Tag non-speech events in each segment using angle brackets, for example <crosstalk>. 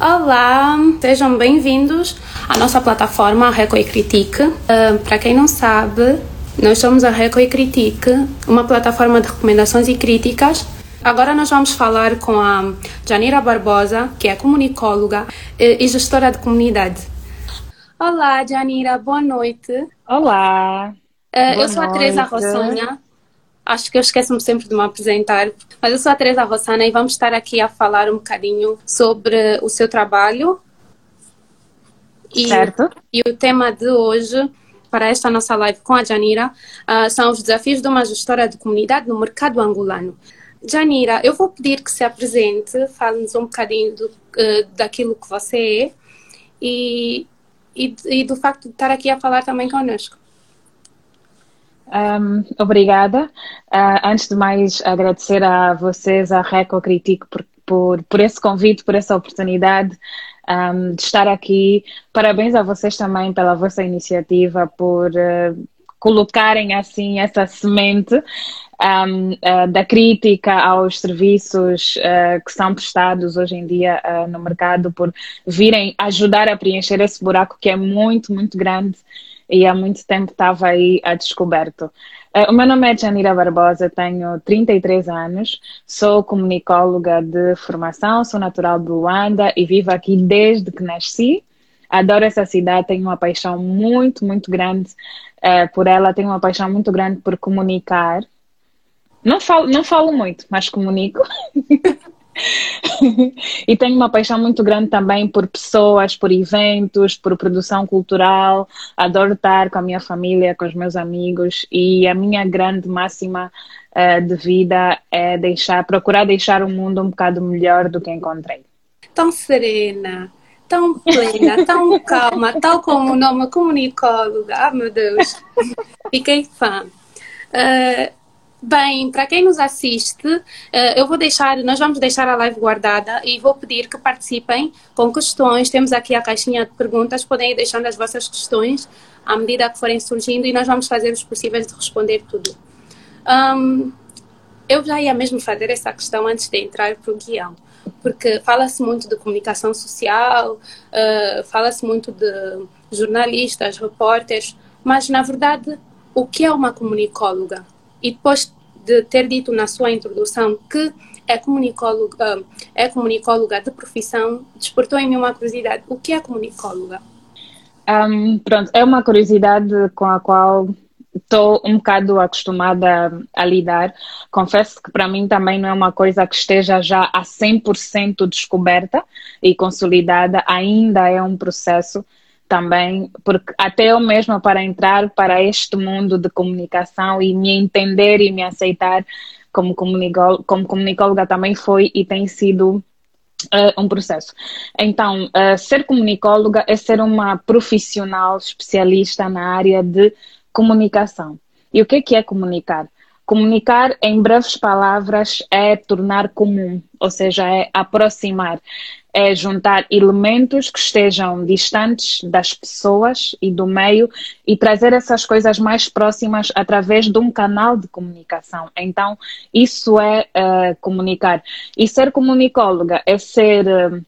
Olá, sejam bem-vindos à nossa plataforma Reco e Critique. Uh, Para quem não sabe, nós somos a Reco e Critique, uma plataforma de recomendações e críticas. Agora nós vamos falar com a Janira Barbosa, que é comunicóloga e gestora de comunidade. Olá, Janira, boa noite. Olá. Uh, eu sou a Teresa Rossonha acho que eu esqueço-me sempre de me apresentar, mas eu sou a Teresa Rossana e vamos estar aqui a falar um bocadinho sobre o seu trabalho. E, certo. E o tema de hoje, para esta nossa live com a Janira, uh, são os desafios de uma gestora de comunidade no mercado angolano. Janira, eu vou pedir que se apresente, fale-nos um bocadinho do, uh, daquilo que você é e, e, e do facto de estar aqui a falar também connosco. Um, obrigada. Uh, antes de mais, agradecer a vocês, a Reco Critique, por, por, por esse convite, por essa oportunidade um, de estar aqui. Parabéns a vocês também pela vossa iniciativa, por uh, colocarem assim essa semente um, uh, da crítica aos serviços uh, que são prestados hoje em dia no mercado, por virem ajudar a preencher esse buraco que é muito, muito grande e há muito tempo estava aí a descoberto. Uh, o meu nome é Janira Barbosa, tenho 33 anos, sou comunicóloga de formação, sou natural de Luanda e vivo aqui desde que nasci. Adoro essa cidade, tenho uma paixão muito, muito grande uh, por ela, tenho uma paixão muito grande por comunicar. Não falo, não falo muito, mas comunico. <laughs> <laughs> e tenho uma paixão muito grande também por pessoas, por eventos, por produção cultural. Adoro estar com a minha família, com os meus amigos e a minha grande máxima uh, de vida é deixar, procurar deixar o mundo um bocado melhor do que encontrei. Tão serena, tão plena, tão <laughs> calma, tal como o nome comunicóloga. Ah, meu Deus, <laughs> fiquei fã. Uh, Bem, para quem nos assiste, eh, eu vou deixar, nós vamos deixar a live guardada e vou pedir que participem com questões. Temos aqui a caixinha de perguntas, podem ir deixando as vossas questões à medida que forem surgindo e nós vamos fazer os possíveis de responder tudo. Um, eu já ia mesmo fazer essa questão antes de entrar para o guião, porque fala-se muito de comunicação social, uh, fala-se muito de jornalistas, repórteres, mas na verdade, o que é uma comunicóloga? E depois de ter dito na sua introdução que é comunicóloga, é comunicóloga de profissão, despertou em mim uma curiosidade. O que é comunicóloga? Um, pronto, é uma curiosidade com a qual estou um bocado acostumada a, a lidar. Confesso que para mim também não é uma coisa que esteja já a 100% descoberta e consolidada, ainda é um processo também, porque até eu mesma para entrar para este mundo de comunicação e me entender e me aceitar como, comunicóloga, como comunicóloga também foi e tem sido Uh, um processo. Então, uh, ser comunicóloga é ser uma profissional especialista na área de comunicação. E o que é, que é comunicar? Comunicar, em breves palavras, é tornar comum, ou seja, é aproximar, é juntar elementos que estejam distantes das pessoas e do meio e trazer essas coisas mais próximas através de um canal de comunicação. Então, isso é uh, comunicar. E ser comunicóloga é ser. Uh,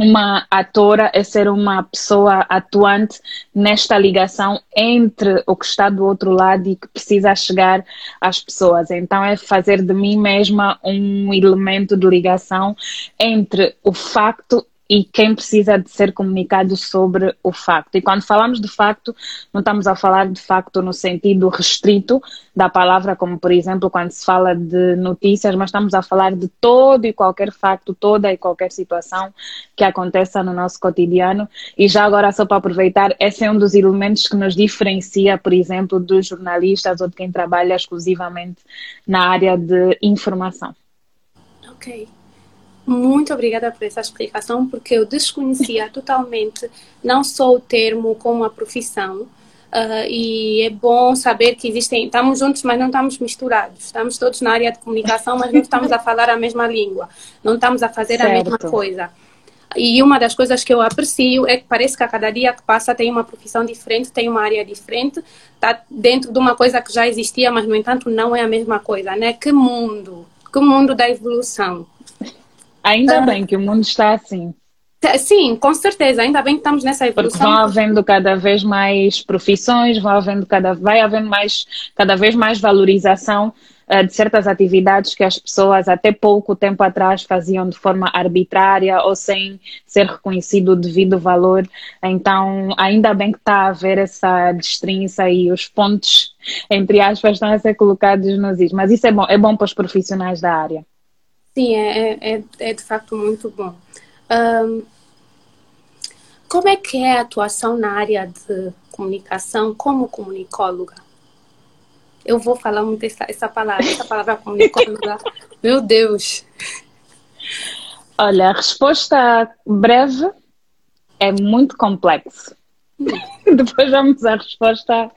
uma atora é ser uma pessoa atuante nesta ligação entre o que está do outro lado e que precisa chegar às pessoas. Então é fazer de mim mesma um elemento de ligação entre o facto e quem precisa de ser comunicado sobre o facto. E quando falamos de facto, não estamos a falar de facto no sentido restrito da palavra, como por exemplo quando se fala de notícias, mas estamos a falar de todo e qualquer facto, toda e qualquer situação que aconteça no nosso cotidiano. E já agora, só para aproveitar, esse é um dos elementos que nos diferencia, por exemplo, dos jornalistas ou de quem trabalha exclusivamente na área de informação. Ok. Muito obrigada por essa explicação, porque eu desconhecia <laughs> totalmente não só o termo como a profissão. Uh, e é bom saber que existem, estamos juntos, mas não estamos misturados. Estamos todos na área de comunicação, mas não estamos a <laughs> falar a mesma língua, não estamos a fazer certo. a mesma coisa. E uma das coisas que eu aprecio é que parece que a cada dia que passa tem uma profissão diferente, tem uma área diferente, está dentro de uma coisa que já existia, mas no entanto não é a mesma coisa, né? Que mundo, que mundo da evolução. Ainda ah. bem que o mundo está assim. Sim, com certeza. Ainda bem que estamos nessa evolução. Porque vão havendo cada vez mais profissões, vão havendo cada, vai havendo mais, cada vez mais valorização uh, de certas atividades que as pessoas até pouco tempo atrás faziam de forma arbitrária ou sem ser reconhecido o devido valor. Então, ainda bem que está a haver essa destrinça e os pontos, <laughs> entre aspas, estão a ser colocados nos is. Mas isso é bom, é bom para os profissionais da área. Sim, é, é, é de facto muito bom. Um, como é que é a atuação na área de comunicação como comunicóloga? Eu vou falar muito essa, essa palavra, essa palavra comunicóloga. <laughs> Meu Deus! Olha, a resposta breve é muito complexo. Hum. <laughs> Depois vamos à resposta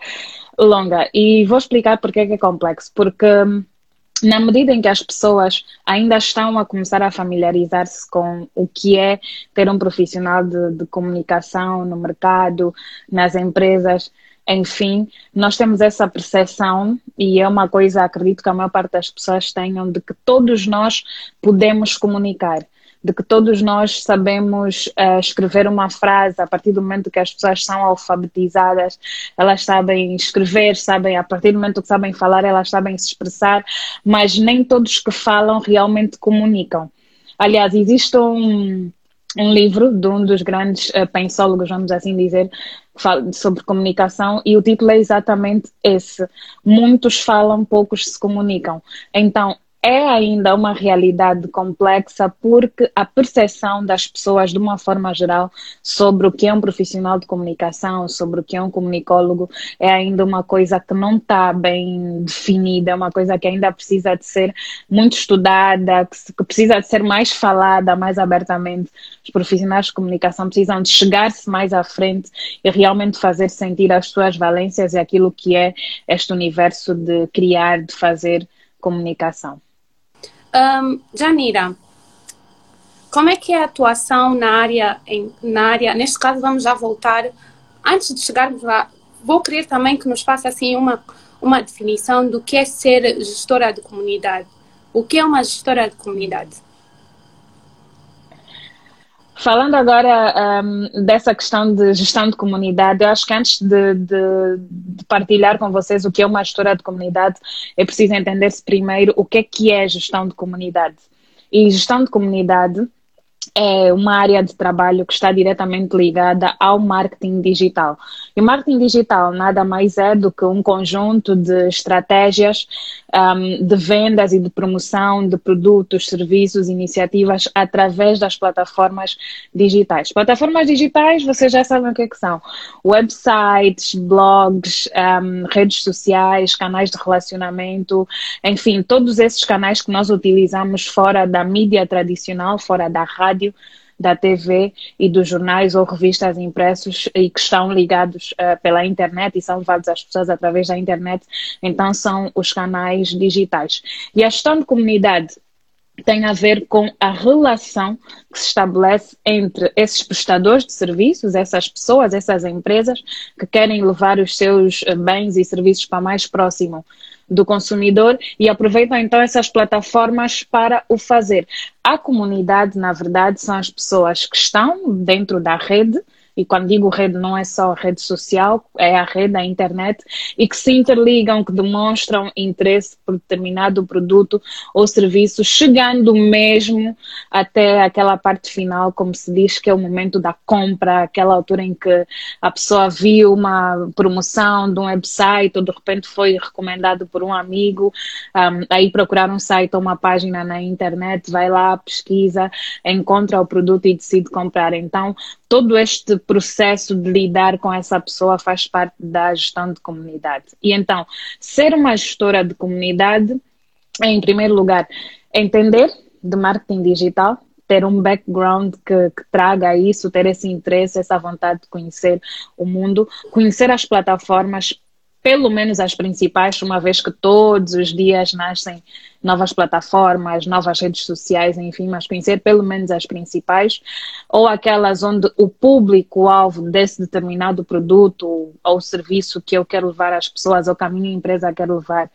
longa. E vou explicar porque é que é complexo. Porque hum, na medida em que as pessoas ainda estão a começar a familiarizar-se com o que é ter um profissional de, de, comunicação no mercado, nas empresas, enfim, nós temos essa percepção e é uma coisa, acredito que a maior parte das pessoas tenham, de que todos nós podemos comunicar de que todos nós sabemos uh, escrever uma frase a partir do momento que as pessoas são alfabetizadas, elas sabem escrever, sabem, a partir do momento que sabem falar, elas sabem se expressar, mas nem todos que falam realmente comunicam. Aliás, existe um, um livro de um dos grandes uh, pensólogos, vamos assim dizer, sobre comunicação e o título é exatamente esse. Muitos falam, poucos se comunicam. Então, é ainda uma realidade complexa porque a percepção das pessoas, de uma forma geral, sobre o que é um profissional de comunicação, sobre o que é um comunicólogo, é ainda uma coisa que não está bem definida, é uma coisa que ainda precisa de ser muito estudada, que precisa de ser mais falada mais abertamente. Os profissionais de comunicação precisam de chegar-se mais à frente e realmente fazer sentir as suas valências e aquilo que é este universo de criar, de fazer comunicação. Um, Janira, como é que é a atuação na área, em, na área, neste caso vamos já voltar, antes de chegarmos lá, vou querer também que nos faça assim uma, uma definição do que é ser gestora de comunidade. O que é uma gestora de comunidade? Falando agora um, dessa questão de gestão de comunidade, eu acho que antes de, de, de, partilhar com vocês o que é uma gestora de comunidade, é preciso entender-se primeiro o que é que é gestão de comunidade. E gestão de comunidade é uma área de trabalho que está diretamente ligada ao marketing digital. E marketing digital nada mais é do que um conjunto de estratégias um, de vendas e de promoção de produtos, serviços, iniciativas através das plataformas digitais. Plataformas digitais, vocês já sabem o que, é que são: websites, blogs, um, redes sociais, canais de relacionamento, enfim, todos esses canais que nós utilizamos fora da mídia tradicional, fora da rádio da TV e dos jornais ou revistas impressos e que estão ligados uh, pela internet e são levados às pessoas através da internet, então são os canais digitais. E a gestão de comunidade tem a ver com a relação que se estabelece entre esses prestadores de serviços, essas pessoas, essas empresas que querem levar os seus eh, bens e serviços para mais próximo do consumidor e aproveitam então essas plataformas para o fazer. A comunidade, na verdade, são as pessoas que estão dentro da rede e quando digo rede não é só rede social, é a rede, a internet, e que se interligam, que demonstram interesse por determinado produto ou serviço, chegando mesmo até aquela parte final, como se diz, que é o momento da compra, aquela altura em que a pessoa viu uma promoção de um website ou de repente foi recomendado por um amigo, um, aí procurar um site ou uma página na internet, vai lá, pesquisa, encontra o produto e decide comprar. Então, todo este processo de lidar com essa pessoa faz parte da gestão de comunidade. E então, ser uma gestora de comunidade é, em primeiro lugar, entender de marketing digital, ter um background que, que, traga isso, ter esse interesse, essa vontade de conhecer o mundo, conhecer as plataformas, pelo menos as principais, uma vez que todos os dias nascem novas plataformas, novas redes sociais, enfim, mas conhecer pelo menos as principais, ou aquelas onde o público-alvo desse determinado produto ou serviço que eu quero levar às pessoas, ou que a minha empresa quer levar,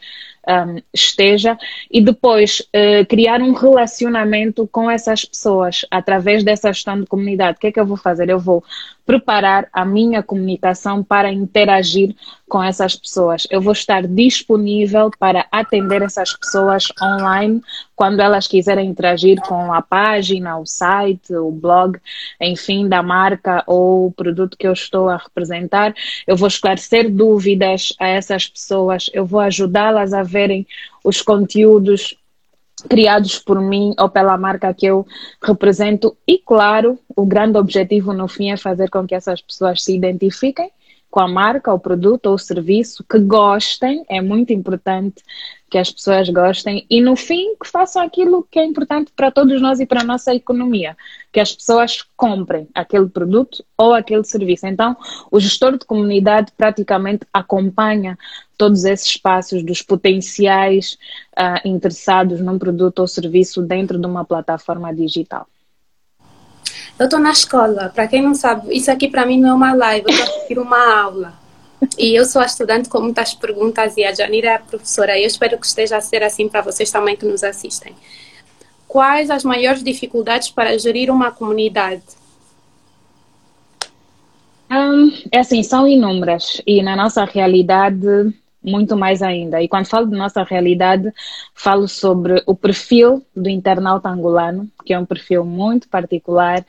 um, esteja e depois uh, criar um relacionamento com essas pessoas através dessa gestão de comunidade. O que é que eu vou fazer? Eu vou preparar a minha comunicação para interagir com essas pessoas. Eu vou estar disponível para atender essas pessoas online quando elas quiserem interagir com a página, o site, o blog, enfim, da marca ou produto que eu estou a representar. Eu vou esclarecer dúvidas a essas pessoas, eu vou ajudá-las a verem os conteúdos criados por mim ou pela marca que eu represento. E, claro, o grande objetivo no fim é fazer com que essas pessoas se identifiquem com a marca, o produto ou o serviço, que gostem, é muito importante que as pessoas gostem e no fim que façam aquilo que é importante para todos nós e para a nossa economia, que as pessoas comprem aquele produto ou aquele serviço. Então, o gestor de comunidade praticamente acompanha todos esses passos dos potenciais uh, interessados num produto ou serviço dentro de uma plataforma digital. Eu estou na escola, para quem não sabe, isso aqui para mim não é uma live, eu estou a uma aula. E eu sou a estudante com muitas perguntas e a Janira é a professora. Eu espero que esteja a ser assim para vocês também que nos assistem. Quais as maiores dificuldades para gerir uma comunidade? Um, é assim, são inúmeras. E na nossa realidade, muito mais ainda. E quando falo de nossa realidade, falo sobre o perfil do internauta angolano, que é um perfil muito particular,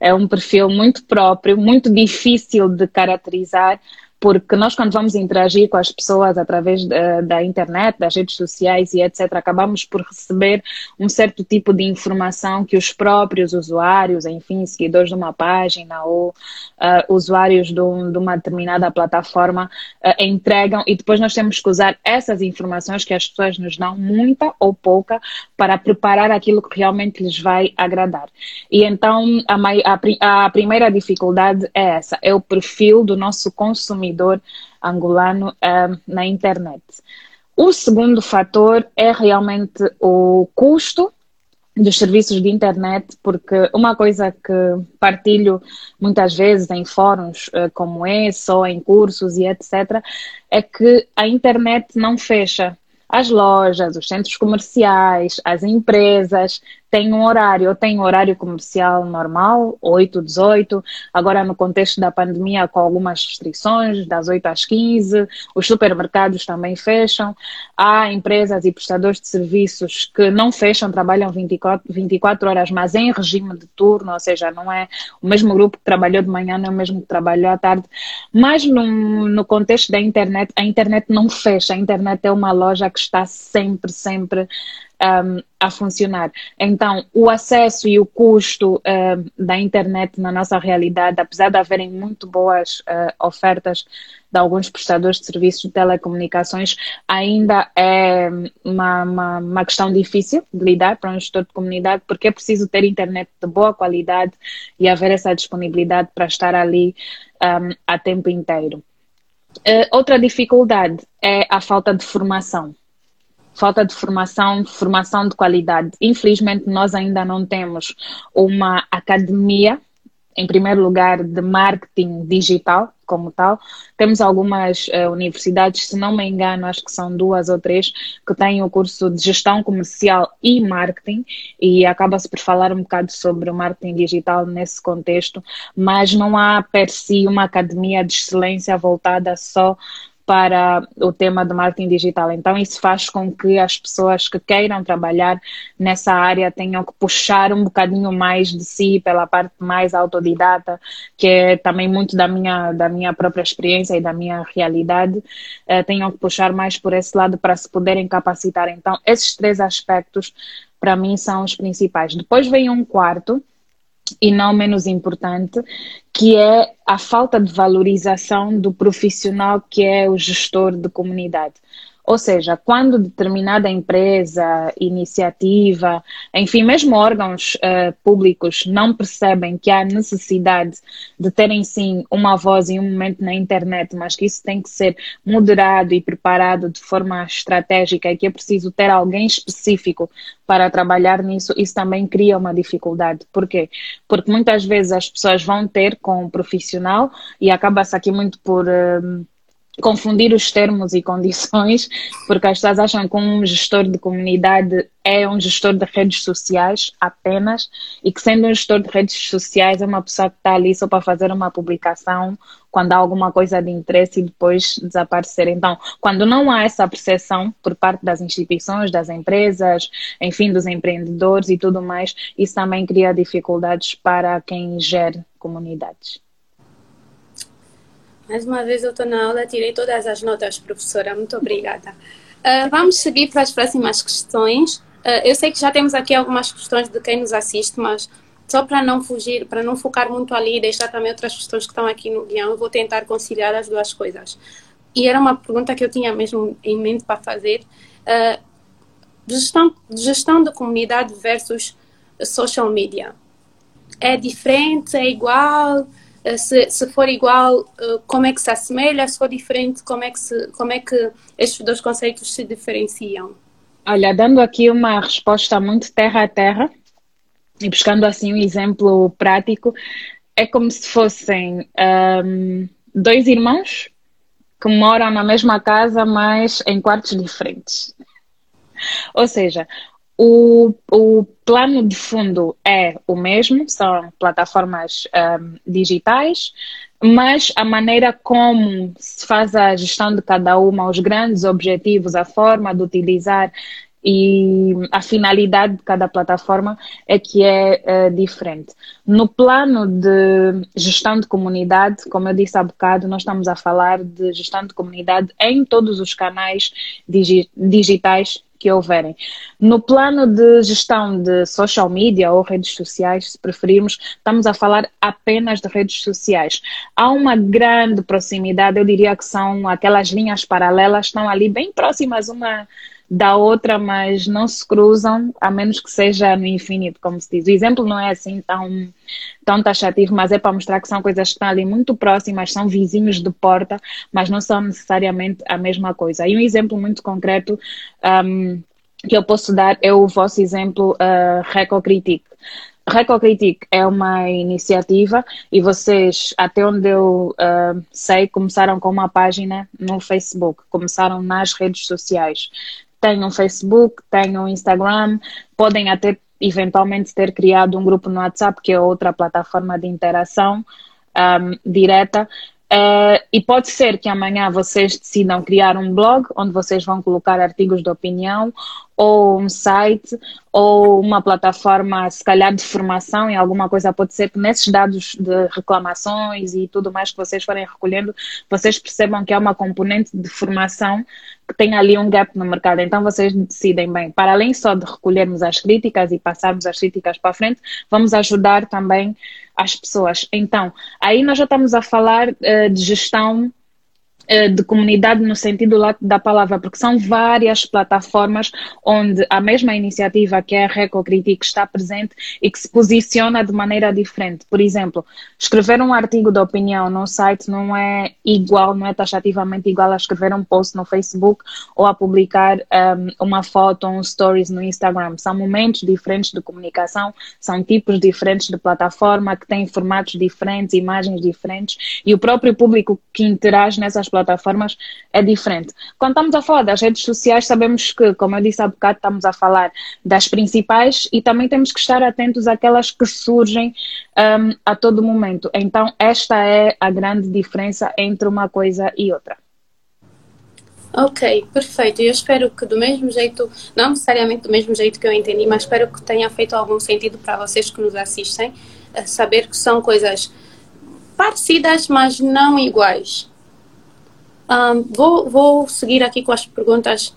é um perfil muito próprio, muito difícil de caracterizar, porque nós quando vamos interagir com as pessoas através da, da, internet, das redes sociais e etc, acabamos por receber um certo tipo de informação que os próprios usuários, enfim, seguidores de uma página ou uh, usuários de, um, de, uma determinada plataforma uh, entregam e depois nós temos que usar essas informações que as pessoas nos dão, muita ou pouca, para preparar aquilo que realmente lhes vai agradar. E então a, a, a primeira dificuldade é essa, é o perfil do nosso consumidor consumidor angolano uh, na internet. O segundo fator é realmente o custo dos serviços de internet, porque uma coisa que partilho muitas vezes em fóruns uh, como esse, ou em cursos e etc., é que a internet não fecha. As lojas, os centros comerciais, as empresas tem um horário, eu tenho horário comercial normal, 8, 18, agora no contexto da pandemia com algumas restrições, das 8 às 15, os supermercados também fecham, há empresas e prestadores de serviços que não fecham, trabalham 24, 24 horas, mas em regime de turno, ou seja, não é o mesmo grupo que trabalhou de manhã, não é o mesmo que trabalhou à tarde, mas no, no contexto da internet, a internet não fecha, a internet é uma loja que está sempre, sempre um, a funcionar. Então, o acesso e o custo uh, da internet na nossa realidade, apesar de haverem muito boas uh, ofertas de alguns prestadores de serviços de telecomunicações, ainda é uma, uma, uma, questão difícil de lidar para um gestor de comunidade, porque é preciso ter internet de boa qualidade e haver essa disponibilidade para estar ali um, a tempo inteiro. Uh, outra dificuldade é a falta de formação falta de formação, formação de qualidade. Infelizmente, nós ainda não temos uma academia, em primeiro lugar, de marketing digital, como tal. Temos algumas uh, universidades, se não me engano, acho que são duas ou três, que têm o curso de gestão comercial e marketing, e acaba-se por falar um bocado sobre o marketing digital nesse contexto, mas não há per si uma academia de excelência voltada só para o tema do marketing digital. Então, isso faz com que as pessoas que queiram trabalhar nessa área tenham que puxar um bocadinho mais de si pela parte mais autodidata, que é também muito da minha, da minha própria experiência e da minha realidade, eh, tenham que puxar mais por esse lado para se poderem capacitar. Então, esses três aspectos, para mim, são os principais. Depois vem um quarto, e não menos importante, que é a falta de valorização do profissional que é o gestor de comunidade. Ou seja, quando determinada empresa, iniciativa, enfim, mesmo órgãos uh, públicos não percebem que há necessidade de terem sim uma voz em um momento na internet, mas que isso tem que ser moderado e preparado de forma estratégica e que é preciso ter alguém específico para trabalhar nisso, isso também cria uma dificuldade. Por quê? Porque muitas vezes as pessoas vão ter com um profissional e acaba-se aqui muito por. Uh, confundir os termos e condições, porque as pessoas acham que um gestor de comunidade é um gestor de redes sociais apenas, e que sendo um gestor de redes sociais é uma pessoa que está ali só para fazer uma publicação quando há alguma coisa de interesse e depois desaparecer. Então, quando não há essa percepção por parte das instituições, das empresas, enfim, dos empreendedores e tudo mais, isso também cria dificuldades para quem gere comunidades. Mais uma vez eu estou na aula, tirei todas as notas, professora. Muito obrigada. Uh, vamos seguir para as próximas questões. Uh, eu sei que já temos aqui algumas questões de quem nos assiste, mas só para não fugir, para não focar muito ali e deixar também outras questões que estão aqui no guião, eu vou tentar conciliar as duas coisas. E era uma pergunta que eu tinha mesmo em mente para fazer. Uh, gestão, gestão de comunidade versus social media. É diferente? É igual? Eh, se, se for igual, eh, como é que se assemelha, se for diferente, como é que, se, como é que estes dois conceitos se diferenciam? Olha, dando aqui uma resposta muito terra a terra e buscando assim um exemplo prático, é como se fossem um, ehm, dois irmãos que moram na mesma casa, mas em quartos diferentes. Ou seja, o, o plano de fundo é o mesmo, são plataformas um, digitais, mas a maneira como se faz a gestão de cada uma, os grandes objetivos, a forma de utilizar e a finalidade de cada plataforma é que é, é diferente. No plano de gestão de comunidade, como eu disse há bocado, nós estamos a falar de gestão de comunidade em todos os canais digi digitais que houverem. No plano de gestão de social media ou redes sociais, se preferirmos, estamos a falar apenas de redes sociais. Há uma grande proximidade, eu diria que são aquelas linhas paralelas, estão ali bem próximas uma da outra, mas não se cruzam, a menos que seja no infinito, como se diz. O exemplo não é assim tão, tão taxativo, mas é para mostrar que são coisas que estão ali muito próximas, são vizinhos de porta, mas não são necessariamente a mesma coisa. E um exemplo muito concreto um, que eu posso dar é o vosso exemplo uh, Recocritic. Recocritic é uma iniciativa e vocês, até onde eu uh, sei, começaram com uma página no Facebook, começaram nas redes sociais tenham Facebook, tenham Instagram, podem até eventualmente ter criado um grupo no WhatsApp, que é outra plataforma de interação um, direta. Uh, e pode ser que amanhã vocês decidam criar um blog onde vocês vão colocar artigos de opinião ou um site ou uma plataforma, se calhar, de formação e alguma coisa. Pode ser que nesses dados de reclamações e tudo mais que vocês forem recolhendo, vocês percebam que há uma componente de formação que tem ali um gap no mercado. Então vocês decidem bem, para além só de recolhermos as críticas e passarmos as críticas para a frente, vamos ajudar também as pessoas. Então, aí nós já estamos a falar uh, de gestão de comunidade no sentido da palavra, porque são várias plataformas onde a mesma iniciativa que é a Recocritic está presente e que se posiciona de maneira diferente. Por exemplo, escrever um artigo de opinião no site não é igual, não é taxativamente igual a escrever um post no Facebook ou a publicar um, uma foto, um stories no Instagram. São momentos diferentes de comunicação, são tipos diferentes de plataforma que têm formatos diferentes, imagens diferentes e o próprio público que interage nessas plataformas é diferente. Quando estamos a falar das redes sociais, sabemos que, como eu disse há bocado, estamos a falar das principais e também temos que estar atentos àquelas que surgem um, a todo momento. Então, esta é a grande diferença entre uma coisa e outra. Ok, perfeito. Eu espero que do mesmo jeito, não necessariamente do mesmo jeito que eu entendi, mas espero que tenha feito algum sentido para vocês que nos assistem, saber que são coisas parecidas, mas não iguais. Um, vou, vou seguir aqui com as perguntas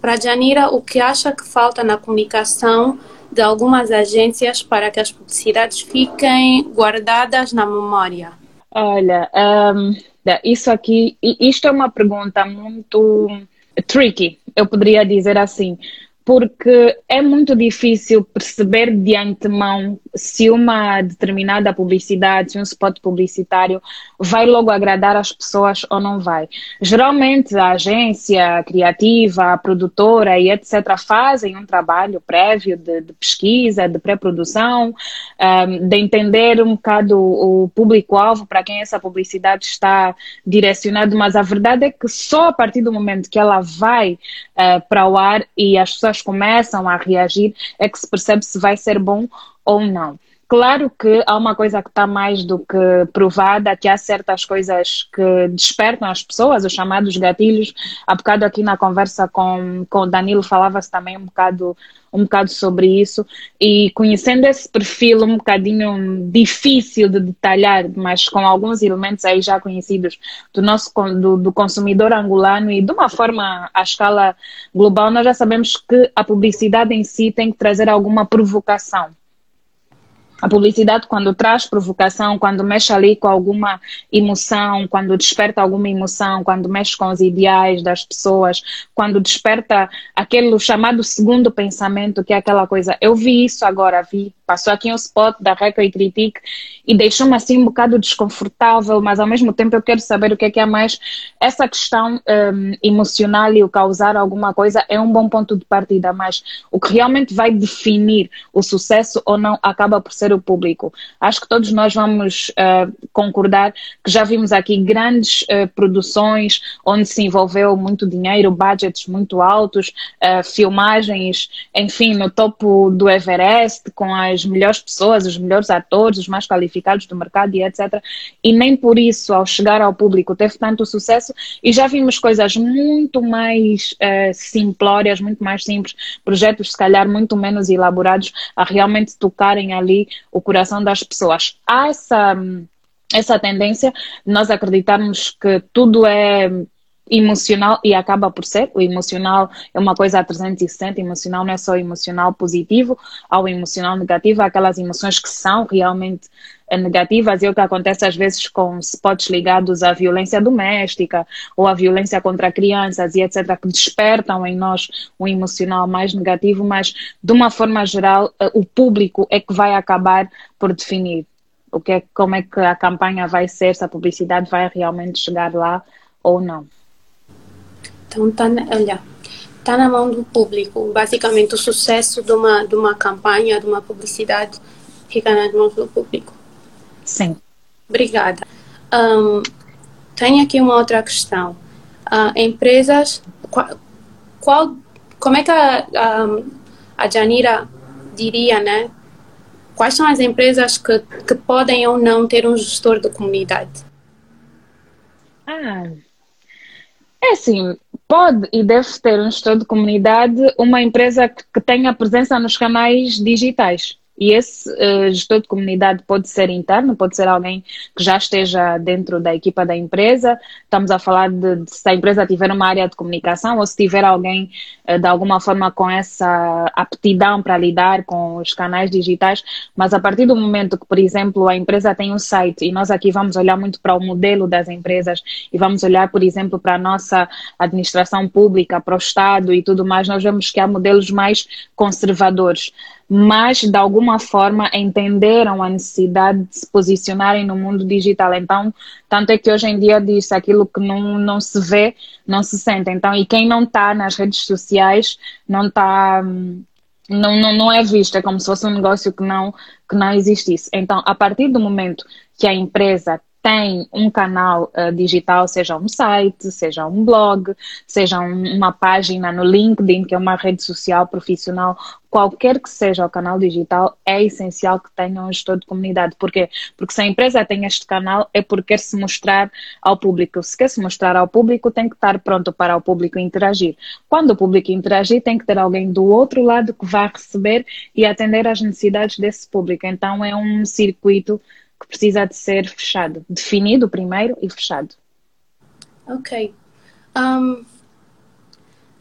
para Janira. O que acha que falta na comunicação de algumas agências para que as publicidades fiquem guardadas na memória? Olha, um, isso aqui, isto é uma pergunta muito tricky, eu poderia dizer assim, porque é muito difícil perceber de antemão se uma determinada publicidade, se um spot publicitário vai logo agradar as pessoas ou não vai. Geralmente a agência criativa, a produtora e etc. fazem um trabalho prévio de, de pesquisa, de pré-produção, um, ehm, de entender um bocado o público-alvo para quem essa publicidade está direcionada, mas a verdade é que só a partir do momento que ela vai uh, para o ar e as pessoas começam a reagir é que se percebe se vai ser bom ou não. Claro que há uma coisa que está mais do que provada, que há certas coisas que despertam as pessoas, os chamados gatilhos. Há bocado aqui na conversa com, com o Danilo falava-se também um bocado, um bocado sobre isso. E conhecendo esse perfil um bocadinho difícil de detalhar, mas com alguns elementos aí já conhecidos do nosso do, do consumidor angolano e de uma forma à escala global, nós já sabemos que a publicidade em si tem que trazer alguma provocação a publicidade, quando traz provocação, quando mexe ali com alguma emoção, quando desperta alguma emoção, quando mexe com os ideais das pessoas, quando desperta aquele chamado segundo pensamento, que é aquela coisa, eu vi isso agora, vi, passou aqui um spot da Reca e Critique e deixou-me assim um bocado desconfortável, mas ao mesmo tempo eu quero saber o que é que é mais. Essa questão um, emocional e o causar alguma coisa é um bom ponto de partida, mas o que realmente vai definir o sucesso ou não acaba por ser o público. Acho que todos nós vamos uh, concordar que já vimos aqui grandes uh, produções onde se envolveu muito dinheiro, budgets muito altos, uh, filmagens, enfim, no topo do Everest, com as melhores pessoas, os melhores atores, os mais qualificados do mercado e etc. E nem por isso, ao chegar ao público, teve tanto sucesso. E já vimos coisas muito mais simplórias, muito mais simples, projetos se calhar muito menos elaborados, a realmente tocarem ali o coração das pessoas. Há essa, essa tendência nós acreditarmos que tudo é emocional e acaba por ser. O emocional é uma coisa a 360, emocional não é só emocional positivo, há o emocional negativo, há aquelas emoções que são realmente eh, negativas e é o que acontece às vezes com spots ligados à violência doméstica ou à violência contra crianças e etc, que despertam em nós um emocional mais negativo, mas de uma forma geral eh, o público é que vai acabar por definir o que é, como é que a campanha vai ser, se a publicidade vai realmente chegar lá ou não. Então, tá, olha, está na mão do público. Basicamente, o sucesso de uma, de uma campanha, de uma publicidade, fica nas mãos do público. Sim. Obrigada. Um, tenho aqui uma outra questão. Uh, empresas, qual, qual, como é que a, a, a Janira diria, né? Quais são as empresas que, que podem ou não ter um gestor de comunidade? Ah, é assim, pode e deve ter um gestor de comunidade uma empresa que, que tenha presença nos canais digitais. E esse uh, gestor de comunidade pode ser interno, pode ser alguém que já esteja dentro da equipa da empresa. Estamos a falar de, de se a empresa tiver uma área de comunicação ou se tiver alguém uh, de alguma forma com essa aptidão para lidar com os canais digitais. Mas a partir do momento que, por exemplo, a empresa tem um site e nós aqui vamos olhar muito para o modelo das empresas e vamos olhar, por exemplo, para a nossa administração pública, para o Estado e tudo mais, nós vemos que há modelos mais conservadores mas de alguma forma entenderam a necessidade de se posicionarem no mundo digital. Então, tanto é que hoje em dia diz aquilo que não, não se vê, não se sente. Então, e quem não está nas redes sociais não está. Não, não, não é visto, é como se fosse um negócio que não, que não existisse. Então, a partir do momento que a empresa tem um canal uh, digital, seja um site, seja um blog, seja um, uma página no LinkedIn, que é uma rede social profissional, qualquer que seja o canal digital, é essencial que tenha um gestor de comunidade. Por quê? Porque se a empresa tem este canal, é porque quer se mostrar ao público. Se quer se mostrar ao público, tem que estar pronto para o público interagir. Quando o público interagir, tem que ter alguém do outro lado que vá receber e atender às necessidades desse público. Então, é um circuito que precisa de ser fechado, definido primeiro e fechado. Ok. Um,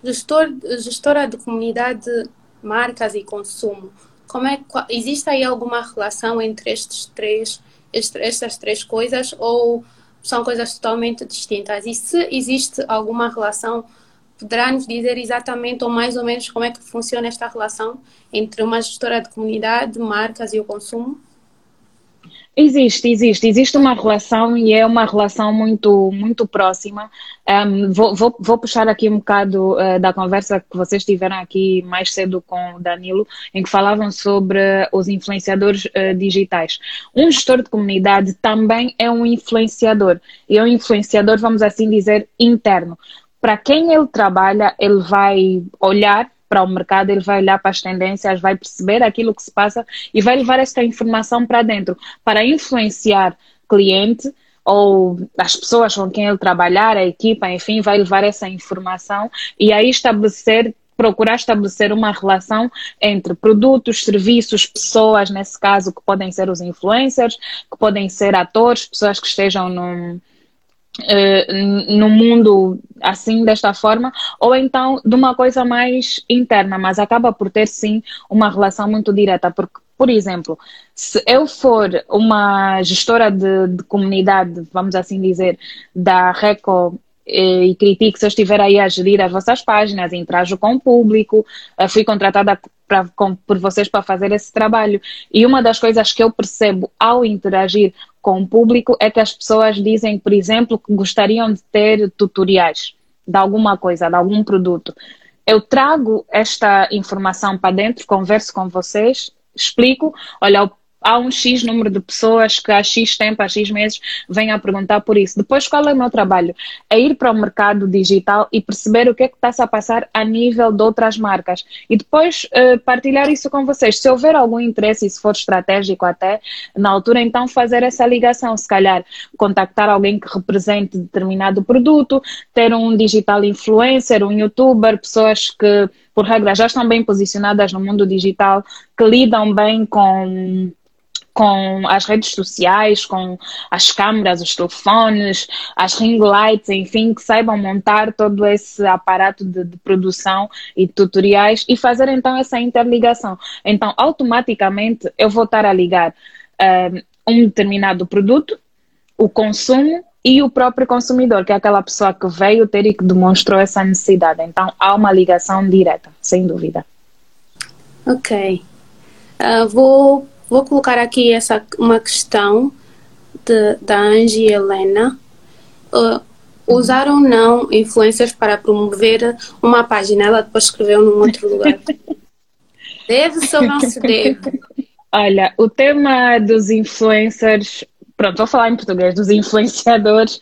gestor, gestora de comunidade, marcas e consumo. Como é, existe aí alguma relação entre estes três, estas três coisas ou são coisas totalmente distintas? E se existe alguma relação, poderá nos dizer exatamente ou mais ou menos como é que funciona esta relação entre uma gestora de comunidade, marcas e o consumo? Existe, existe, existe uma relação e é uma relação muito, muito próxima. Um, vou, vou, vou, puxar aqui um bocado uh, da conversa que vocês tiveram aqui mais cedo com o Danilo, em que falavam sobre os influenciadores uh, digitais. Um gestor de comunidade também é um influenciador, e é um influenciador, vamos assim dizer, interno. Para quem ele trabalha, ele vai olhar para o mercado, ele vai olhar para as tendências, vai perceber aquilo que se passa e vai levar esta informação para dentro, para influenciar cliente ou as pessoas com quem ele trabalhar, a equipa, enfim, vai levar essa informação e aí estabelecer procurar estabelecer uma relação entre produtos, serviços, pessoas, nesse caso, que podem ser os influencers, que podem ser atores, pessoas que estejam num, uh, no mundo assim, desta forma, ou então de uma coisa mais interna, mas acaba por ter sim uma relação muito direta, porque, por exemplo, se eu for uma gestora de, de comunidade, vamos assim dizer, da Reco eh, e critico se eu estiver aí a gerir as vossas páginas, interajo com o público, eh, fui contratada pra, com, por vocês para fazer esse trabalho. E uma das coisas que eu percebo ao interagir com o público é que as pessoas dizem, por exemplo, que gostariam de ter tutoriais de alguma coisa, de algum produto. Eu trago esta informação para dentro, converso com vocês, explico, olha, há um X número de pessoas que há X tempo, há X meses, vêm a perguntar por isso. Depois, qual é o meu trabalho? É ir para o mercado digital e perceber o que é que está-se a passar a nível de outras marcas. E depois uh, partilhar isso com vocês. Se houver algum interesse e se for estratégico até, na altura, então fazer essa ligação. Se calhar contactar alguém que represente determinado produto, ter um digital influencer, um youtuber, pessoas que, por regra, já estão bem posicionadas no mundo digital, que lidam bem com com as redes sociais, com as câmeras, os telefones, as ring lights, enfim, que saibam montar todo esse aparato de, de, produção e tutoriais e fazer então essa interligação. Então, automaticamente, eu vou estar a ligar uh, um determinado produto, o consumo e o próprio consumidor, que é aquela pessoa que veio ter e que demonstrou essa necessidade. Então, há uma ligação direta, sem dúvida. Ok. Uh, vou Vou colocar aqui essa, uma questão de, da Angie Helena. Uh, usar ou não influencers para promover uma página? Ela depois escreveu num outro lugar. Deve-se ou não se deve? Olha, o tema dos influencers, pronto, vou falar em português, dos influenciadores,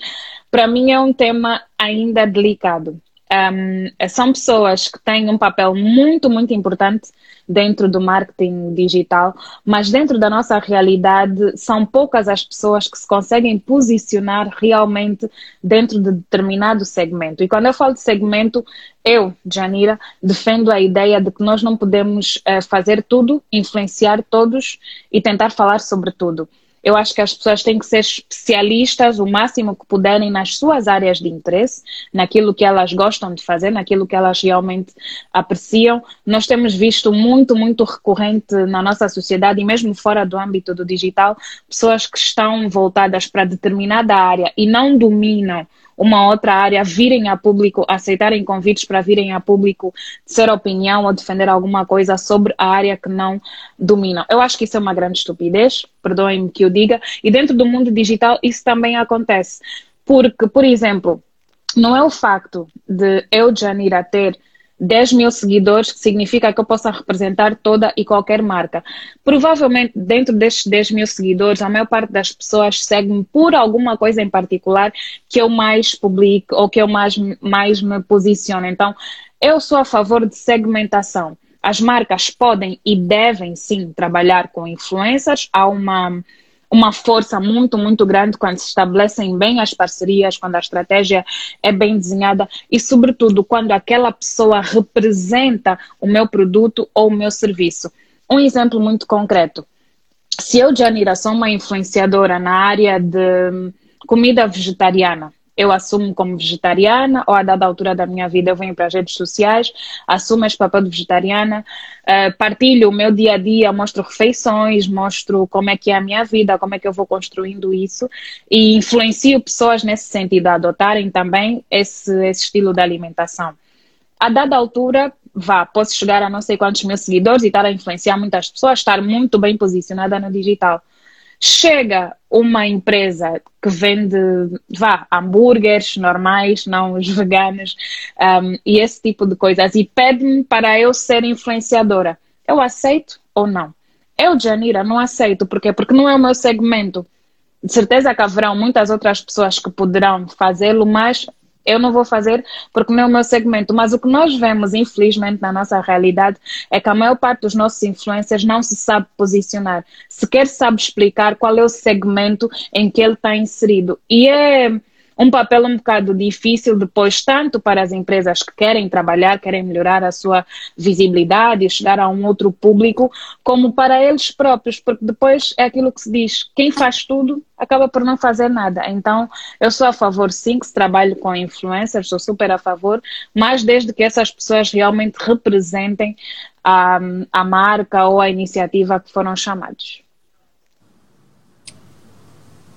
para mim é um tema ainda delicado. Um, são pessoas que têm um papel muito, muito importante dentro do marketing digital, mas dentro da nossa realidade são poucas as pessoas que se conseguem posicionar realmente dentro de determinado segmento. E quando eu falo de segmento, eu, Janira, defendo a ideia de que nós não podemos uh, fazer tudo, influenciar todos e tentar falar sobre tudo. Eu acho que as pessoas têm que ser especialistas o máximo que puderem nas suas áreas de interesse, naquilo que elas gostam de fazer, naquilo que elas realmente apreciam. Nós temos visto muito, muito recorrente na nossa sociedade e mesmo fora do âmbito do digital, pessoas que estão voltadas para determinada área e não dominam uma outra área, virem a público, aceitarem convites para virem a público, ser opinião ou defender alguma coisa sobre a área que não dominam. Eu acho que isso é uma grande estupidez, perdoem-me que eu diga, e dentro do mundo digital isso também acontece. Porque, por exemplo, não é o facto de eu, Janira, ter 10 mil seguidores, que significa que eu possa representar toda e qualquer marca. Provavelmente, dentro destes 10 mil seguidores, a maior parte das pessoas segue-me por alguma coisa em particular que eu mais publico ou que eu mais, mais me posiciono. Então, eu sou a favor de segmentação. As marcas podem e devem sim trabalhar com influencers. Há uma uma força muito, muito grande quando se estabelecem bem as parcerias, quando a estratégia é bem desenhada e, sobretudo, quando aquela pessoa representa o meu produto ou o meu serviço. Um exemplo muito concreto. Se eu, Janira, sou uma influenciadora na área de comida vegetariana, eu assumo como vegetariana ou a dada altura da minha vida eu venho para as redes sociais, assumo este papel de vegetariana, uh, partilho o meu dia a dia, mostro refeições, mostro como é que é a minha vida, como é que eu vou construindo isso e influencio pessoas nesse sentido a adotarem também esse, esse estilo de alimentação. a dada altura, vá, posso chegar a não sei quantos mil seguidores e estar a influenciar muitas pessoas, estar muito bem posicionada no digital. Chega uma empresa que vende, vá, hambúrgueres normais, não os veganos, um, e esse tipo de coisas, e pede-me para eu ser influenciadora. Eu aceito ou não? Eu, Janira, não aceito. Por quê? Porque não é o meu segmento. De certeza que haverão muitas outras pessoas que poderão fazê-lo, mas eu não vou fazer porque não é o meu segmento. Mas o que nós vemos, infelizmente, na nossa realidade é que a maior parte dos nossos influencers não se sabe posicionar, sequer sabe explicar qual é o segmento em que ele está inserido. E é um papel um bocado difícil depois, tanto para as empresas que querem trabalhar, querem melhorar a sua visibilidade, chegar a um outro público, como para eles próprios, porque depois é aquilo que se diz: quem faz tudo acaba por não fazer nada. Então, eu sou a favor, sim, que se trabalhe com influencers, sou super a favor, mas desde que essas pessoas realmente representem a, a marca ou a iniciativa que foram chamados.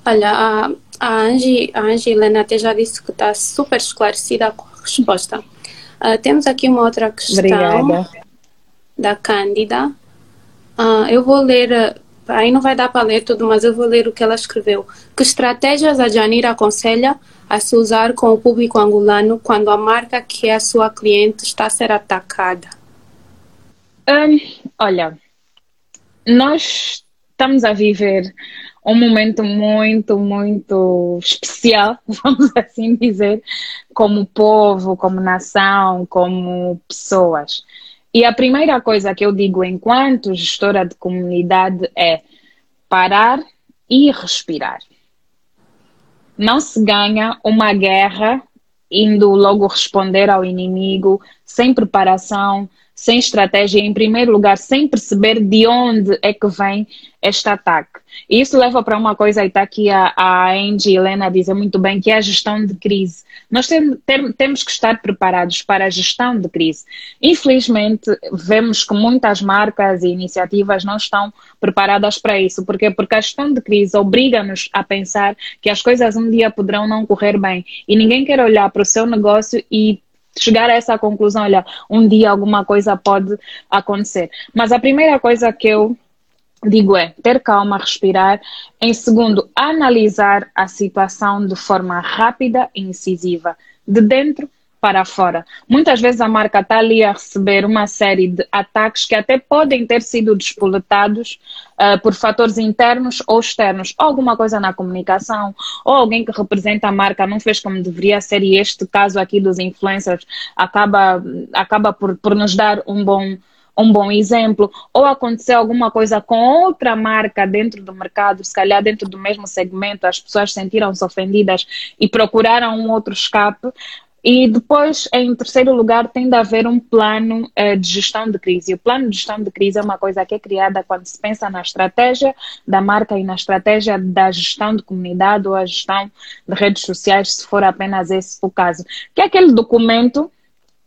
Olha, a, Angie, a Angie Helena até já disse que está super esclarecida com a resposta. Uh, temos aqui uma outra questão Obrigada. da Cândida. Uh, eu vou ler, aí não vai dar para ler tudo, mas eu vou ler o que ela escreveu. Que estratégias a Janira aconselha a se usar com o público angolano quando a marca que é a sua cliente está a ser atacada? Um, olha, nós estamos a viver um momento muito, muito especial, <laughs> vamos assim dizer, como povo, como nação, como pessoas. E a primeira coisa que eu digo enquanto gestora de comunidade é parar e respirar. Não se ganha uma guerra indo logo responder ao inimigo sem preparação, sem estratégia, em primeiro lugar, sem perceber de onde é que vem este ataque. E isso leva para uma coisa, e está aqui a, a Angie Helena a dizer muito bem, que é a gestão de crise. Nós tem, tem, temos que estar preparados para a gestão de crise. Infelizmente, vemos que muitas marcas e iniciativas não estão preparadas para isso. Porquê? Porque a gestão de crise obriga-nos a pensar que as coisas um dia poderão não correr bem. E ninguém quer olhar para o seu negócio e chegar a essa conclusão, olha, um dia alguma coisa pode acontecer. Mas a primeira coisa que eu digo é ter calma, respirar. Em segundo, analisar a situação de forma rápida e incisiva, de dentro para fora. Muitas vezes a marca está ali a receber uma série de ataques que até podem ter sido despoletados uh, por fatores internos ou externos, alguma coisa na comunicação, ou alguém que representa a marca não fez como deveria ser, e este caso aqui dos influencers acaba, acaba por, por nos dar um bom um bom exemplo, ou aconteceu alguma coisa com outra marca dentro do mercado, se calhar dentro do mesmo segmento, as pessoas sentiram-se ofendidas e procuraram um outro escape, e depois, em terceiro lugar, tem de haver um plano uh, de gestão de crise. O plano de gestão de crise é uma coisa que é criada quando se pensa na estratégia da marca e na estratégia da gestão de comunidade ou a gestão de redes sociais, se for apenas esse o caso. Que é aquele documento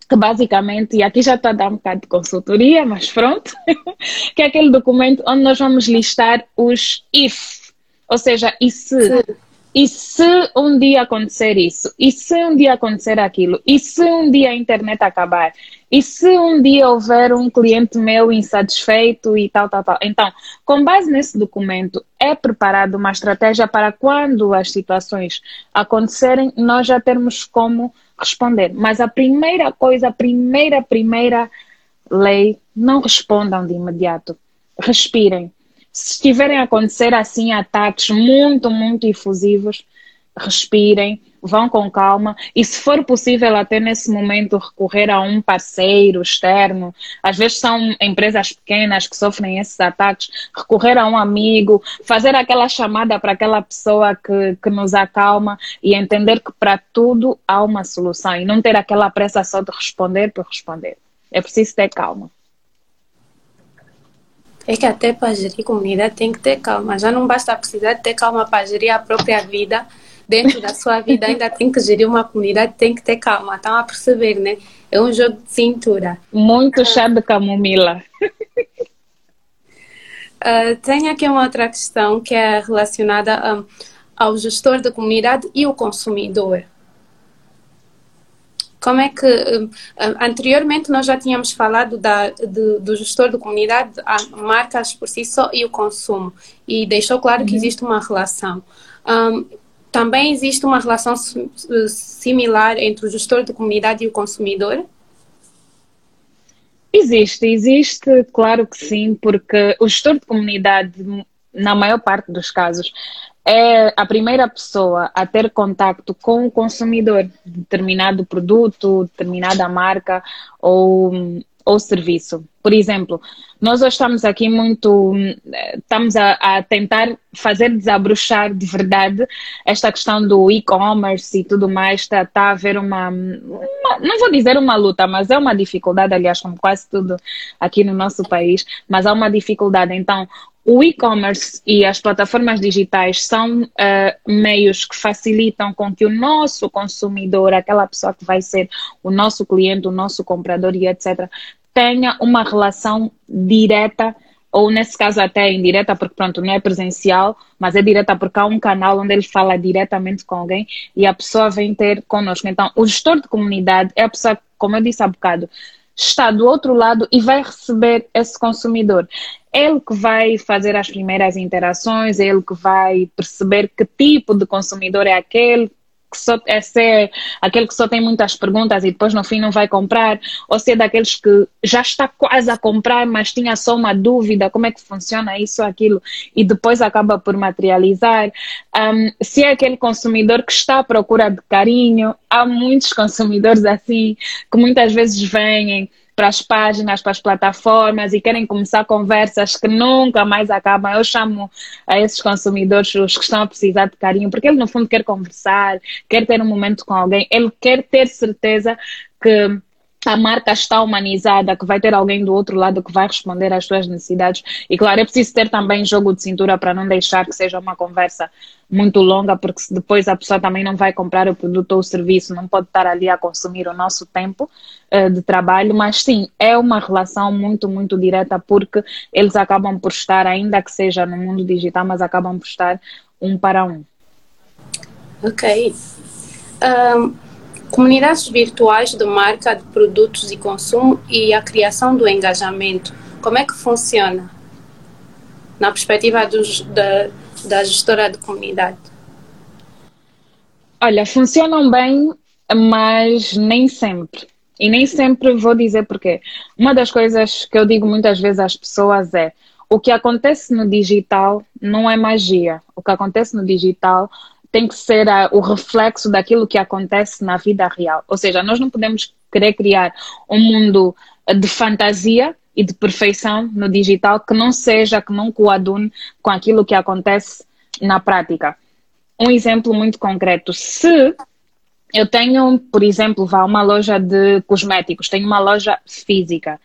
que basicamente, e aqui já está a dar um bocado de consultoria, mas pronto, <laughs> que é aquele documento onde nós vamos listar os if, ou seja, e se. Sim e se um dia acontecer isso? E se um dia acontecer aquilo? E se um dia a internet acabar? E se um dia houver um cliente meu insatisfeito e tal, tal, tal? Então, com base nesse documento, é preparada uma estratégia para quando as situações acontecerem, nós já termos como responder. Mas a primeira coisa, a primeira, primeira lei, não respondam de imediato. Respirem se estiverem a acontecer assim ataques muito, muito efusivos, respirem, vão com calma e se for possível até nesse momento recorrer a um parceiro externo, às vezes são empresas pequenas que sofrem esses ataques, recorrer a um amigo, fazer aquela chamada para aquela pessoa que, que nos acalma e entender que para tudo há uma solução e não ter aquela pressa só de responder por responder. É preciso ter calma. É que até para gerir comunidade tem que ter calma. Já não basta precisar ter calma para gerir a própria vida. Dentro da sua vida ainda tem que gerir uma comunidade, tem que ter calma. Estão a perceber, né? É um jogo de cintura. Muito chá de camomila. Uh, tem aqui uma outra questão que é relacionada um, ao gestor da comunidade e o consumidor. Como é que anteriormente nós já tínhamos falado da, de, do gestor de comunidade, a marcas por si só e o consumo e deixou claro que uhum. existe uma relação. Um, também existe uma relação similar entre o gestor de comunidade e o consumidor? Existe, existe, claro que sim, porque o gestor de comunidade, na maior parte dos casos, é a primeira pessoa a ter contato com o consumidor de determinado produto, determinada marca ou, ou serviço. Por exemplo, nós hoje estamos aqui muito, estamos a, a tentar fazer desabrochar de verdade esta questão do e-commerce e tudo mais, está, está a haver uma, uma, não vou dizer uma luta, mas é uma dificuldade, aliás, como quase tudo aqui no nosso país, mas há uma dificuldade. Então, o e-commerce e as plataformas digitais são uh, meios que facilitam com que o nosso consumidor, aquela pessoa que vai ser o nosso cliente, o nosso comprador e etc., tenha uma relação direta ou nesse caso até indireta, porque pronto, não é presencial, mas é direta porque há um canal onde ele fala diretamente com alguém e a pessoa vem ter connosco. Então, o gestor de comunidade é a pessoa, como eu disse há bocado, está do outro lado e vai receber esse consumidor ele que vai fazer as primeiras interações, ele que vai perceber que tipo de consumidor é aquele, que só é ser aquele que só tem muitas perguntas e depois no fim não vai comprar, ou se é daqueles que já está quase a comprar, mas tinha só uma dúvida, como é que funciona isso aquilo, e depois acaba por materializar. Um, se é aquele consumidor que está à procura de carinho, há muitos consumidores assim, que muitas vezes vêm para as páginas, para as plataformas e querem começar conversas que nunca mais acabam. Eu chamo a esses consumidores os que estão a precisar de carinho, porque ele no fundo quer conversar, quer ter um momento com alguém, ele quer ter certeza que a marca está humanizada, que vai ter alguém do outro lado que vai responder às suas necessidades. E claro, é preciso ter também jogo de cintura para não deixar que seja uma conversa muito longa, porque depois a pessoa também não vai comprar o produto ou o serviço, não pode estar ali a consumir o nosso tempo uh, de trabalho, mas sim, é uma relação muito, muito direta, porque eles acabam por estar, ainda que seja no mundo digital, mas acabam por estar um para um. Ok. Um comunidades virtuais de marca de produtos e consumo e a criação do engajamento. Como é que funciona na perspectiva dos, da, da gestora de comunidade? Olha, funcionam bem, mas nem sempre. E nem sempre vou dizer porquê. Uma das coisas que eu digo muitas vezes às pessoas é: o que acontece no digital não é magia. O que acontece no digital tem que ser a, o reflexo daquilo que acontece na vida real. Ou seja, nós não podemos querer criar um mundo de fantasia e de perfeição no digital que não seja, que não coadune com aquilo que acontece na prática. Um exemplo muito concreto. Se eu tenho, por exemplo, vá uma loja de cosméticos, tenho uma loja física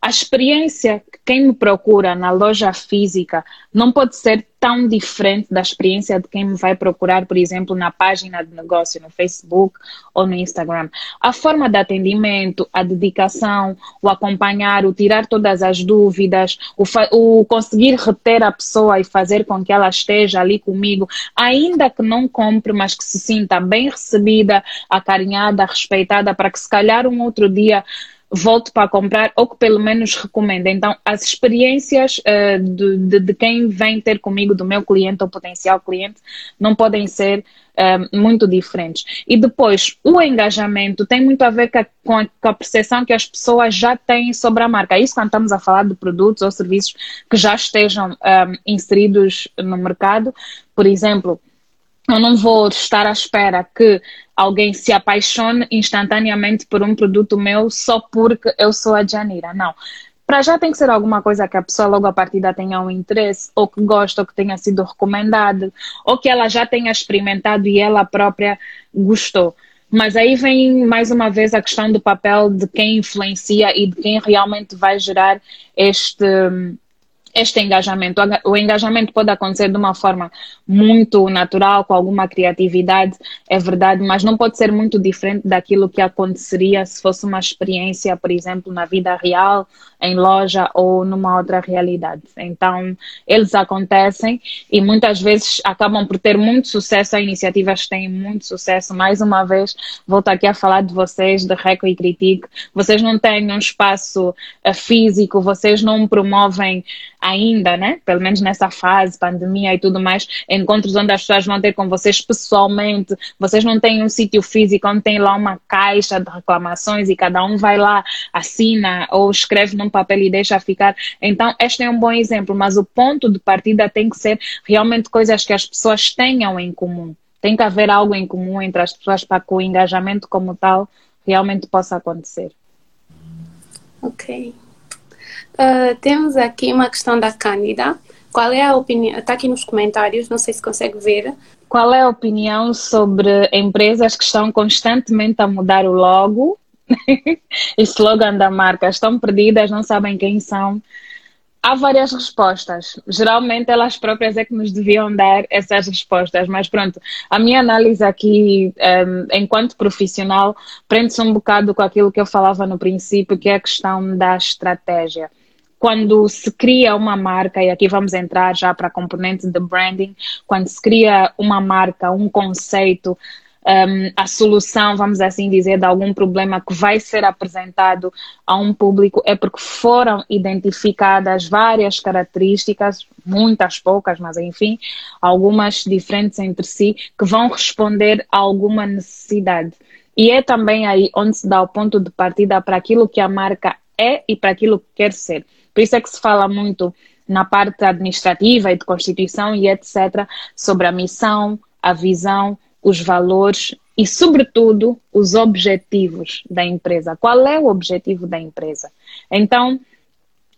a experiência que quem me procura na loja física não pode ser tão diferente da experiência de quem me vai procurar, por exemplo, na página de negócio, no Facebook ou no Instagram. A forma de atendimento, a dedicação, o acompanhar, o tirar todas as dúvidas, o, o conseguir reter a pessoa e fazer com que ela esteja ali comigo, ainda que não compre, mas que se sinta bem recebida, acarinhada, respeitada, para que se calhar um outro dia volte para comprar ou que pelo menos recomende. Então, as experiências uh, de, de, de, quem vem ter comigo, do meu cliente ou potencial cliente, não podem ser uh, muito diferentes. E depois, o engajamento tem muito a ver com a, com a, com a percepção que as pessoas já têm sobre a marca. Isso quando estamos a falar de produtos ou serviços que já estejam um, eh, inseridos no mercado. Por exemplo, eu não vou estar à espera que alguém se apaixone instantaneamente por um produto meu só porque eu sou a Janira. Não. Para já tem que ser alguma coisa que a pessoa logo a partida tenha um interesse, ou que gosta, ou que tenha sido recomendado, ou que ela já tenha experimentado e ela própria gostou. Mas aí vem mais uma vez a questão do papel de quem influencia e de quem realmente vai gerar este este engajamento. O engajamento pode acontecer de uma forma muito natural, com alguma criatividade, é verdade, mas não pode ser muito diferente daquilo que aconteceria se fosse uma experiência, por exemplo, na vida real, em loja ou numa outra realidade. Então, eles acontecem e muitas vezes acabam por ter muito sucesso. Há iniciativas têm muito sucesso. Mais uma vez, volto aqui a falar de vocês, de Reco e Critique. Vocês não têm um espaço uh, físico, vocês não promovem ainda, né? Pelo menos nessa fase, pandemia e tudo mais, encontros onde as pessoas vão ter com vocês pessoalmente. Vocês não têm um sítio físico onde tem lá uma caixa de reclamações e cada um vai lá, assina ou escreve num papel e deixa ficar. Então, este é um bom exemplo, mas o ponto de partida tem que ser realmente coisas que as pessoas tenham em comum. Tem que haver algo em comum entre as pessoas para que o engajamento como tal realmente possa acontecer. Ok. Uh, temos aqui uma questão da Cândida. Qual é a opinião? Está aqui nos comentários, não sei se consegue ver. Qual é a opinião sobre empresas que estão constantemente a mudar o logo <laughs> slogan da marca? Estão perdidas, não sabem quem são. Há várias respostas. Geralmente elas próprias é que nos deviam dar essas respostas, mas pronto, a minha análise aqui, um, enquanto profissional, prende-se um bocado com aquilo que eu falava no princípio, que é a questão da estratégia quando se cria uma marca, e aqui vamos entrar já para a componente de branding, quando se cria uma marca, um conceito, um, a solução, vamos assim dizer, de algum problema que vai ser apresentado a um público é porque foram identificadas várias características, muitas poucas, mas enfim, algumas diferentes entre si, que vão responder a alguma necessidade. E é também aí onde se dá o ponto de partida para aquilo que a marca é e para aquilo que quer ser. Por isso é que se fala muito na parte administrativa e de constituição e etc. sobre a missão, a visão, os valores e, sobretudo, os objetivos da empresa. Qual é o objetivo da empresa? Então,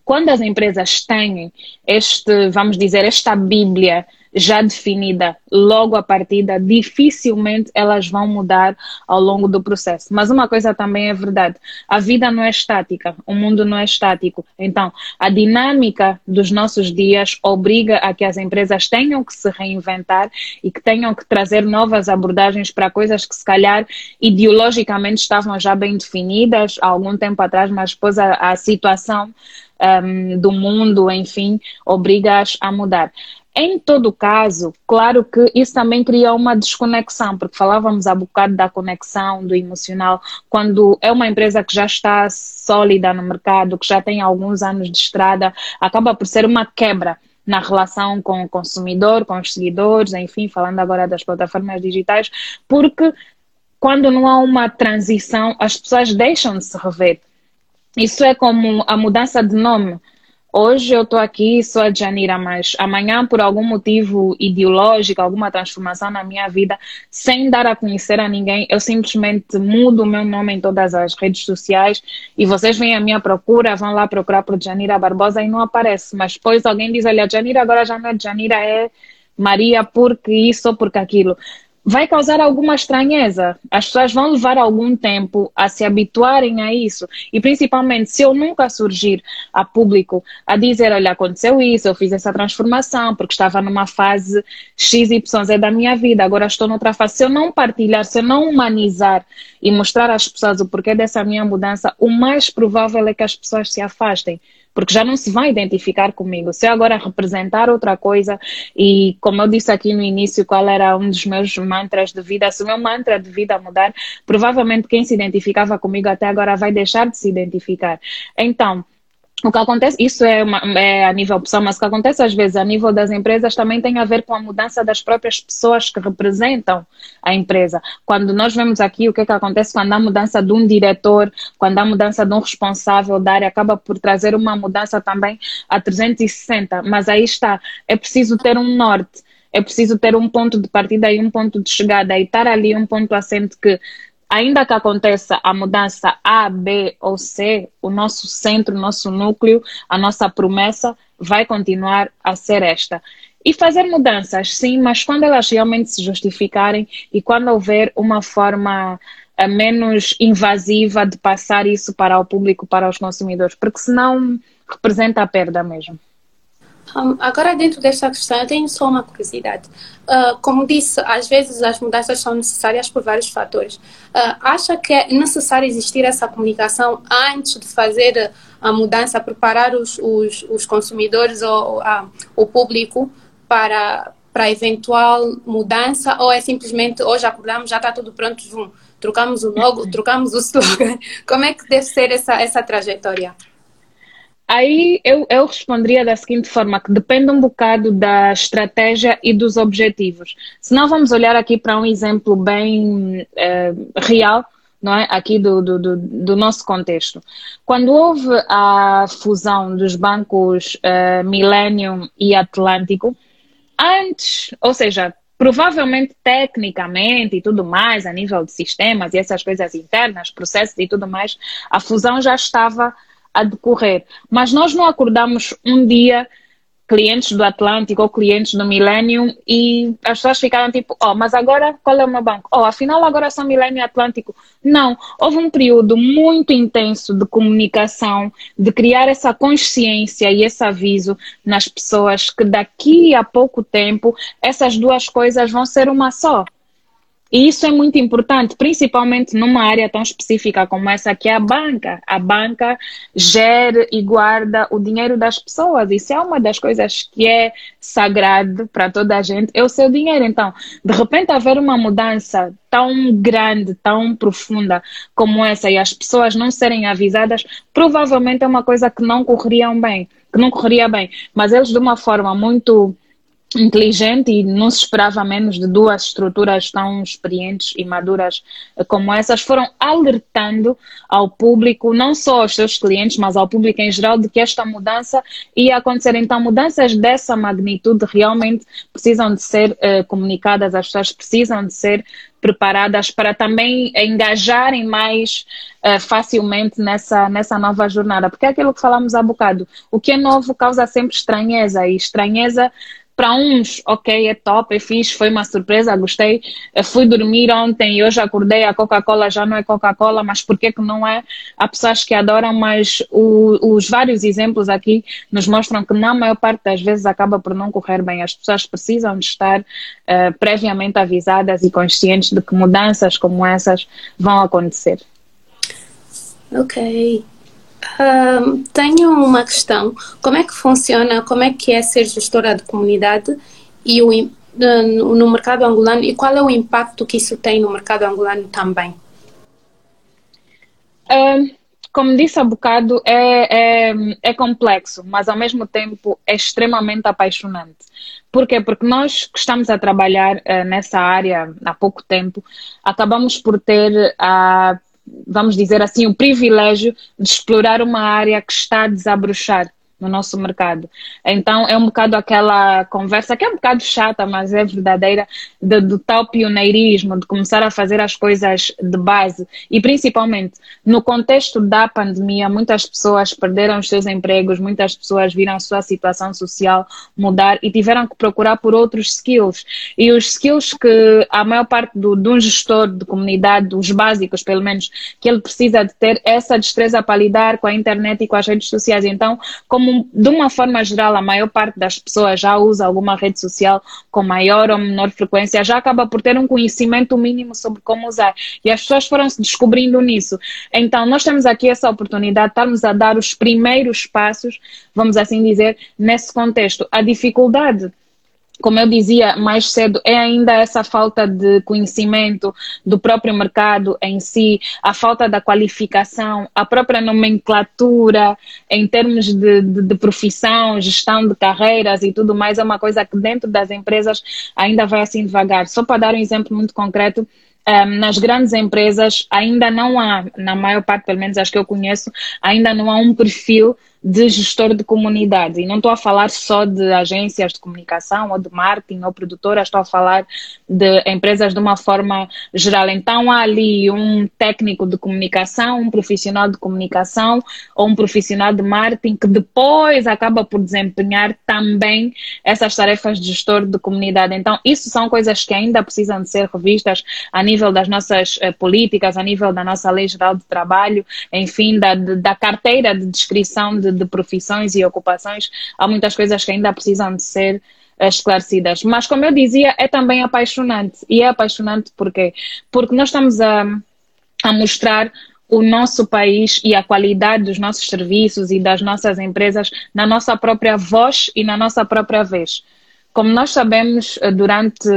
quando as empresas têm este, vamos dizer, esta Bíblia já definida logo a partida, dificilmente elas vão mudar ao longo do processo. Mas uma coisa também é verdade: a vida não é estática, o mundo não é estático. Então, a dinâmica dos nossos dias obriga a que as empresas tenham que se reinventar e que tenham que trazer novas abordagens para coisas que, se calhar, ideologicamente estavam já bem definidas há algum tempo atrás, mas depois a, a situação. Um, do mundo, enfim, obriga-as a mudar. Em todo caso, claro que isso também cria uma desconexão, porque falávamos há bocado da conexão, do emocional, quando é uma empresa que já está sólida no mercado, que já tem alguns anos de estrada, acaba por ser uma quebra na relação com o consumidor, com os seguidores, enfim, falando agora das plataformas digitais, porque quando não há uma transição, as pessoas deixam de se rever. Isso é como a mudança de nome. Hoje eu estou aqui, sou a Janira, mas amanhã, por algum motivo ideológico, alguma transformação na minha vida, sem dar a conhecer a ninguém, eu simplesmente mudo o meu nome em todas as redes sociais e vocês vêm à minha procura, vão lá procurar por Janira Barbosa e não aparece. Mas depois alguém diz: Olha, Janira agora já não é Janira, é Maria, porque isso porque aquilo vai causar alguma estranheza. As pessoas vão levar algum tempo a se habituarem a isso. E principalmente se eu nunca surgir a público a dizer, olha, aconteceu isso, eu fiz essa transformação porque estava numa fase XYZ da minha vida, agora estou noutra fase. Se eu não partilhar, se eu não humanizar e mostrar às pessoas o porquê dessa minha mudança, o mais provável é que as pessoas se afastem porque já não se vai identificar comigo. Se eu agora representar outra coisa, e como eu disse aqui no início, qual era um dos meus mantras de vida, se o meu mantra de vida mudar, provavelmente quem se identificava comigo até agora vai deixar de se identificar. Então, o que acontece, isso é, uma, é, a nível pessoal, mas o que acontece às vezes a nível das empresas também tem a ver com a mudança das próprias pessoas que representam a empresa. Quando nós vemos aqui o que, é que acontece quando há mudança de um diretor, quando há mudança de um responsável da área, acaba por trazer uma mudança também a 360. Mas aí está, é preciso ter um norte é preciso ter um ponto de partida e um ponto de chegada e estar ali um ponto assente que ainda que aconteça a mudança A, B ou C, o nosso centro, o nosso núcleo, a nossa promessa vai continuar a ser esta. E fazer mudanças, sim, mas quando elas realmente se justificarem e quando houver uma forma eh, menos invasiva de passar isso para o público, para os consumidores, porque senão representa a perda mesmo. Um, agora, dentro desta questão, eu tenho só uma curiosidade. Uh, como disse, às vezes as mudanças são necessárias por vários fatores. Uh, acha que é necessário existir essa comunicação antes de fazer a mudança, preparar os, os, os consumidores ou a, o público para, para eventual mudança? Ou é simplesmente hoje acordamos, já está tudo pronto, vum, trocamos o logo, <laughs> trocamos o slogan? Como é que deve ser essa, essa trajetória? Aí eu, eu responderia da seguinte forma, que depende um bocado da estratégia e dos objetivos. Se não vamos olhar aqui para um exemplo bem eh, real, não é? Aqui do, do, do, do, nosso contexto. Quando houve a fusão dos bancos uh, Millennium e Atlântico, antes, ou seja, provavelmente tecnicamente e tudo mais, a nível de sistemas e essas coisas internas, processos e tudo mais, a fusão já estava a decorrer. Mas nós não acordamos um dia clientes do Atlântico ou clientes do Millennium e as pessoas ficaram tipo, oh, mas agora qual é o meu banco? Oh, afinal agora são Millennium Atlântico. Não, houve um período muito intenso de comunicação, de criar essa consciência e esse aviso nas pessoas que daqui a pouco tempo essas duas coisas vão ser uma só. E isso é muito importante, principalmente numa área tão específica como essa que é a banca. A banca gera e guarda o dinheiro das pessoas. Isso é uma das coisas que é sagrado para toda a gente, é o seu dinheiro. Então, de repente haver uma mudança tão grande, tão profunda como essa e as pessoas não serem avisadas, provavelmente é uma coisa que não correriam bem, que não correria bem. Mas eles de uma forma muito inteligente e não se esperava menos de duas estruturas tão experientes e maduras como essas, foram alertando ao público, não só aos seus clientes, mas ao público em geral, de que esta mudança ia acontecer. Então, mudanças dessa magnitude realmente precisam de ser uh, comunicadas, as pessoas precisam de ser preparadas para também engajarem mais uh, facilmente nessa, nessa nova jornada. Porque é aquilo que falamos há bocado. O que é novo causa sempre estranheza e estranheza para uns, ok, é top, é fixe, foi uma surpresa, gostei. Eu fui dormir ontem e hoje acordei, a Coca-Cola já não é Coca-Cola, mas por que que não é? Há pessoas que adoram, mas o, os vários exemplos aqui nos mostram que na maior parte das vezes acaba por não correr bem. As pessoas precisam de estar uh, previamente avisadas e conscientes de que mudanças como essas vão acontecer. Ok tenho uma questão. Como é que funciona, como é que é ser gestora de comunidade e o, no mercado angolano e qual é o impacto que isso tem no mercado angolano também? como disse há bocado, é, é, é, complexo, mas ao mesmo tempo é extremamente apaixonante. Por quê? Porque nós que estamos a trabalhar uh, nessa área há pouco tempo, acabamos por ter a vamos dizer assim, o privilégio de explorar uma área que está a desabrochar no nosso mercado. Então é um bocado aquela conversa que é um bocado chata, mas é verdadeira, de, do tal pioneirismo, de começar a fazer as coisas de base. E principalmente no contexto da pandemia, muitas pessoas perderam os seus empregos, muitas pessoas viram a sua situação social mudar e tiveram que procurar por outros skills. E os skills que a maior parte do, de um gestor de comunidade, os básicos pelo menos, que ele precisa de ter essa destreza para lidar com a internet e com as redes sociais. Então, como de uma forma geral, a maior parte das pessoas já usa alguma rede social com maior ou menor frequência, já acaba por ter um conhecimento mínimo sobre como usar. E as pessoas foram se descobrindo nisso. Então, nós temos aqui essa oportunidade de estarmos a dar os primeiros passos, vamos assim dizer, nesse contexto. A dificuldade como eu dizia mais cedo, é ainda essa falta de conhecimento do próprio mercado em si, a falta da qualificação, a própria nomenclatura em termos de, de, de, profissão, gestão de carreiras e tudo mais, é uma coisa que dentro das empresas ainda vai assim devagar. Só para dar um exemplo muito concreto, um, nas grandes empresas ainda não há, na maior parte, pelo menos as que eu conheço, ainda não há um perfil de gestor de comunidade. E não estou a falar só de agências de comunicação ou de marketing ou produtoras, estou a falar de empresas de uma forma geral. Então há ali um técnico de comunicação, um profissional de comunicação ou um profissional de marketing que depois acaba por desempenhar também essas tarefas de gestor de comunidade. Então isso são coisas que ainda precisam de ser revistas a nível das nossas uh, políticas, a nível da nossa lei geral de trabalho, enfim, da, da carteira de descrição de, de profissões e ocupações, há muitas coisas que ainda precisam de ser esclarecidas. Mas, como eu dizia, é também apaixonante. E é apaixonante porque, porque nós estamos a, a mostrar o nosso país e a qualidade dos nossos serviços e das nossas empresas na nossa própria voz e na nossa própria vez. Como nós sabemos, eh, durante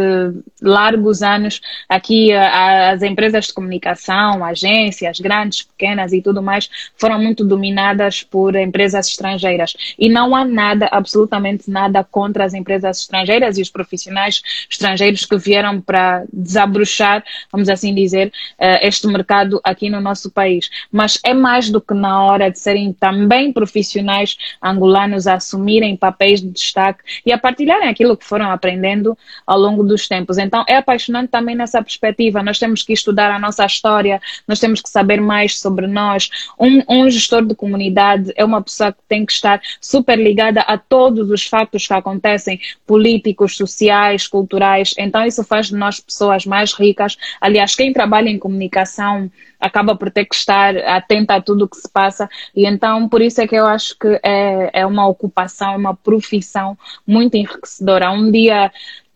largos anos, aqui eh, as empresas de comunicação, agências grandes, pequenas e tudo mais, foram muito dominadas por empresas estrangeiras. E não há nada, absolutamente nada, contra as empresas estrangeiras e os profissionais estrangeiros que vieram para desabrochar, vamos assim dizer, eh, este mercado aqui no nosso país. Mas é mais do que na hora de serem também profissionais angolanos a assumirem papéis de destaque e a partilharem aqui aquilo que foram aprendendo ao longo dos tempos. Então, é apaixonante também nessa perspectiva. Nós temos que estudar a nossa história, nós temos que saber mais sobre nós. Um, um gestor de comunidade é uma pessoa que tem que estar super ligada a todos os fatos que acontecem, políticos, sociais, culturais. Então, isso faz de nós pessoas mais ricas. Aliás, quem trabalha em comunicação acaba por ter que estar atenta a tudo o que se passa. E então, por isso é que eu acho que é, é uma ocupação, é uma profissão muito enriquecedora. Um dia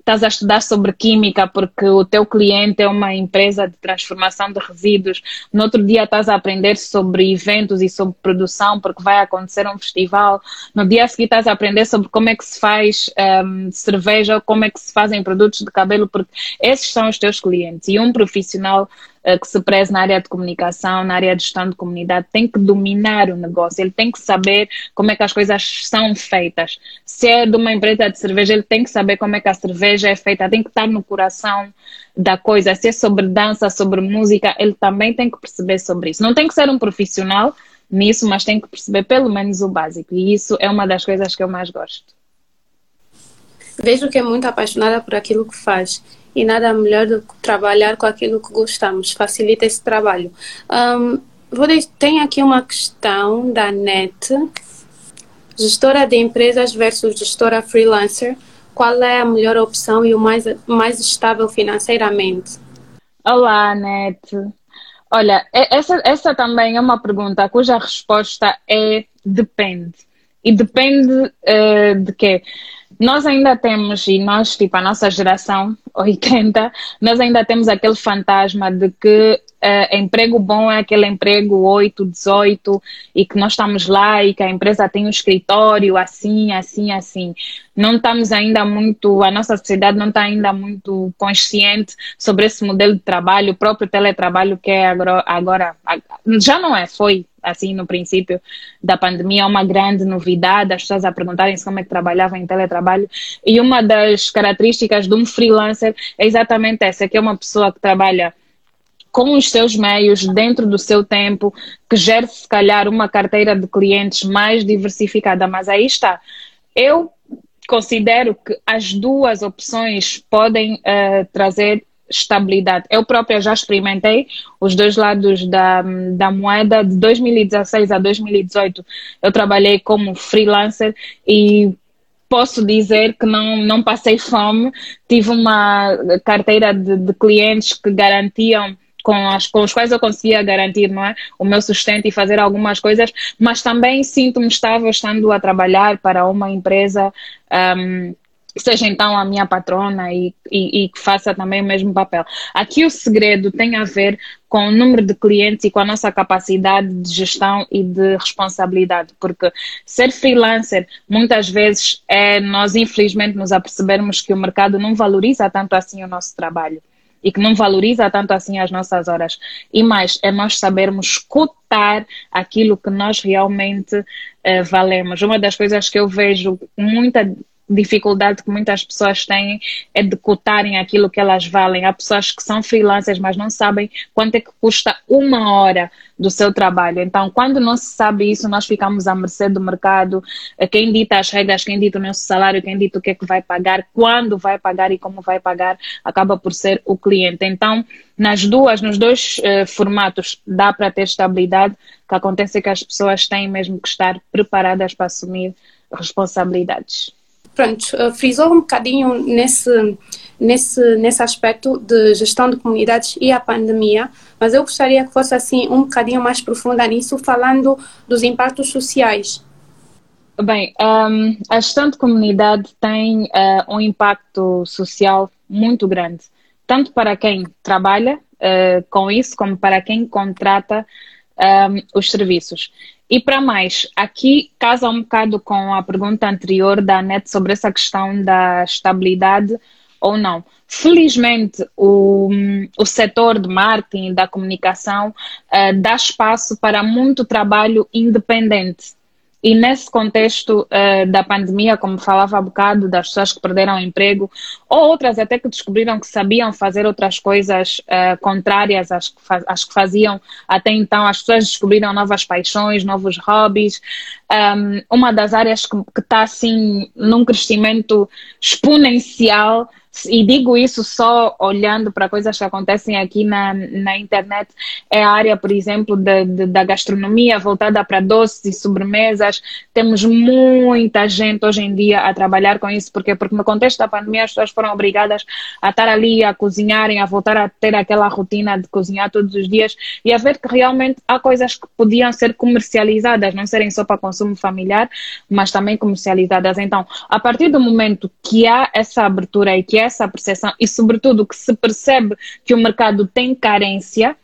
estás a estudar sobre química porque o teu cliente é uma empresa de transformação de resíduos, no outro dia estás a aprender sobre eventos e sobre produção porque vai acontecer um festival, no dia seguinte estás a aprender sobre como é que se faz um, cerveja, como é que se fazem produtos de cabelo, porque esses são os teus clientes e um profissional que se preze na área de comunicação, na área de gestão de comunidade, tem que dominar o negócio, ele tem que saber como é que as coisas são feitas. Se é de uma empresa de cerveja, ele tem que saber como é que a cerveja é feita, tem que estar no coração da coisa. Se é sobre dança, sobre música, ele também tem que perceber sobre isso. Não tem que ser um profissional nisso, mas tem que perceber pelo menos o básico. E isso é uma das coisas que eu mais gosto. Vejo que é muito apaixonada por aquilo que faz e nada melhor do que trabalhar com aquilo que gostamos, facilita esse trabalho. Um, vou tem aqui uma questão da NET, gestora de empresas versus gestora freelancer, qual é a melhor opção e o mais, mais estável financeiramente? Olá, NET. Olha, essa, essa também é uma pergunta cuja resposta é depende. E depende uh, de quê? Nós ainda temos, e nós, tipo, a nossa geração <laughs> 80, nós ainda temos aquele fantasma de que uh, emprego bom é aquele emprego 8, 18 e que nós estamos lá e que a empresa tem um escritório assim, assim, assim. Não estamos ainda muito, a nossa sociedade não está ainda muito consciente sobre esse modelo de trabalho, o próprio teletrabalho que é agora, agora já não é, foi assim no princípio da pandemia, uma grande novidade, as pessoas a perguntarem-se como é que trabalhavam em teletrabalho. E uma das características de um freelancer é exatamente essa, que é uma pessoa que trabalha com os seus meios, dentro do seu tempo, que gere se calhar uma carteira de clientes mais diversificada. Mas aí está. Eu considero que as duas opções podem uh, trazer estabilidade. Eu própria já experimentei os dois lados da, da moeda. De 2016 a 2018, eu trabalhei como freelancer e posso dizer que não, não passei fome. Tive uma carteira de, de clientes que garantiam com, as, com os quais eu conseguia garantir não é, o meu sustento e fazer algumas coisas, mas também sinto-me estável estando a trabalhar para uma empresa um, seja então a minha patrona e, e, e, que faça também o mesmo papel. Aqui o segredo tem a ver com o número de clientes e com a nossa capacidade de gestão e de responsabilidade, porque ser freelancer muitas vezes é nós infelizmente nos apercebermos que o mercado não valoriza tanto assim o nosso trabalho e que não valoriza tanto assim as nossas horas. E mais, é nós sabermos cotar aquilo que nós realmente uh, valemos. Uma das coisas que eu vejo muita dificuldade que muitas pessoas têm é de cotarem aquilo que elas valem. Há pessoas que são freelancers, mas não sabem quanto é que custa uma hora do seu trabalho. Então, quando não se sabe isso, nós ficamos à mercê do mercado. Quem dita as regras, quem dita o nosso salário, quem dita o que é que vai pagar, quando vai pagar e como vai pagar, acaba por ser o cliente. Então, nas duas, nos dois uh, formatos, dá para ter estabilidade. O que acontece é que as pessoas têm mesmo que estar preparadas para assumir responsabilidades. Pronto, frisou um bocadinho nesse, nesse, nesse aspecto de gestão de comunidades e a pandemia, mas eu gostaria que fosse assim um bocadinho mais profunda nisso, falando dos impactos sociais. Bem, um, a gestão de comunidade tem uh, um impacto social muito grande, tanto para quem trabalha uh, com isso, como para quem contrata um, os serviços. E para mais, aqui casa um bocado com a pergunta anterior da NET sobre essa questão da estabilidade ou não. Felizmente, o, o setor de marketing, da comunicação, uh, dá espaço para muito trabalho independente. E nesse contexto uh, da pandemia, como falava há bocado, das pessoas que perderam o emprego, ou outras até que descobriram que sabiam fazer outras coisas uh, contrárias às que, às que, faziam até então, as pessoas descobriram novas paixões, novos hobbies. Um, uma das áreas que está assim num crescimento exponencial e digo isso só olhando para coisas que acontecem aqui na, na internet, é a área, por exemplo, de, de, da gastronomia voltada para doces e sobremesas. Temos muita gente hoje em dia a trabalhar com isso, porque porque no contexto da pandemia as pessoas foram obrigadas a estar ali a cozinharem, a voltar a ter aquela rotina de cozinhar todos os dias e a ver que realmente há coisas que podiam ser comercializadas, não serem só para consumo familiar, mas também comercializadas. Então, a partir do momento que há essa abertura e que há essa percepção e, sobretudo, que se percebe que o mercado tem carência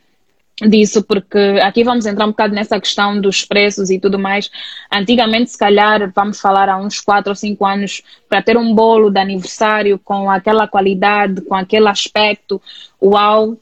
disso, porque aqui vamos entrar um bocado nessa questão dos preços e tudo mais. Antigamente, se calhar, vamos falar há uns 4 ou 5 anos, para ter um bolo de aniversário com aquela qualidade, com aquele aspecto, uau,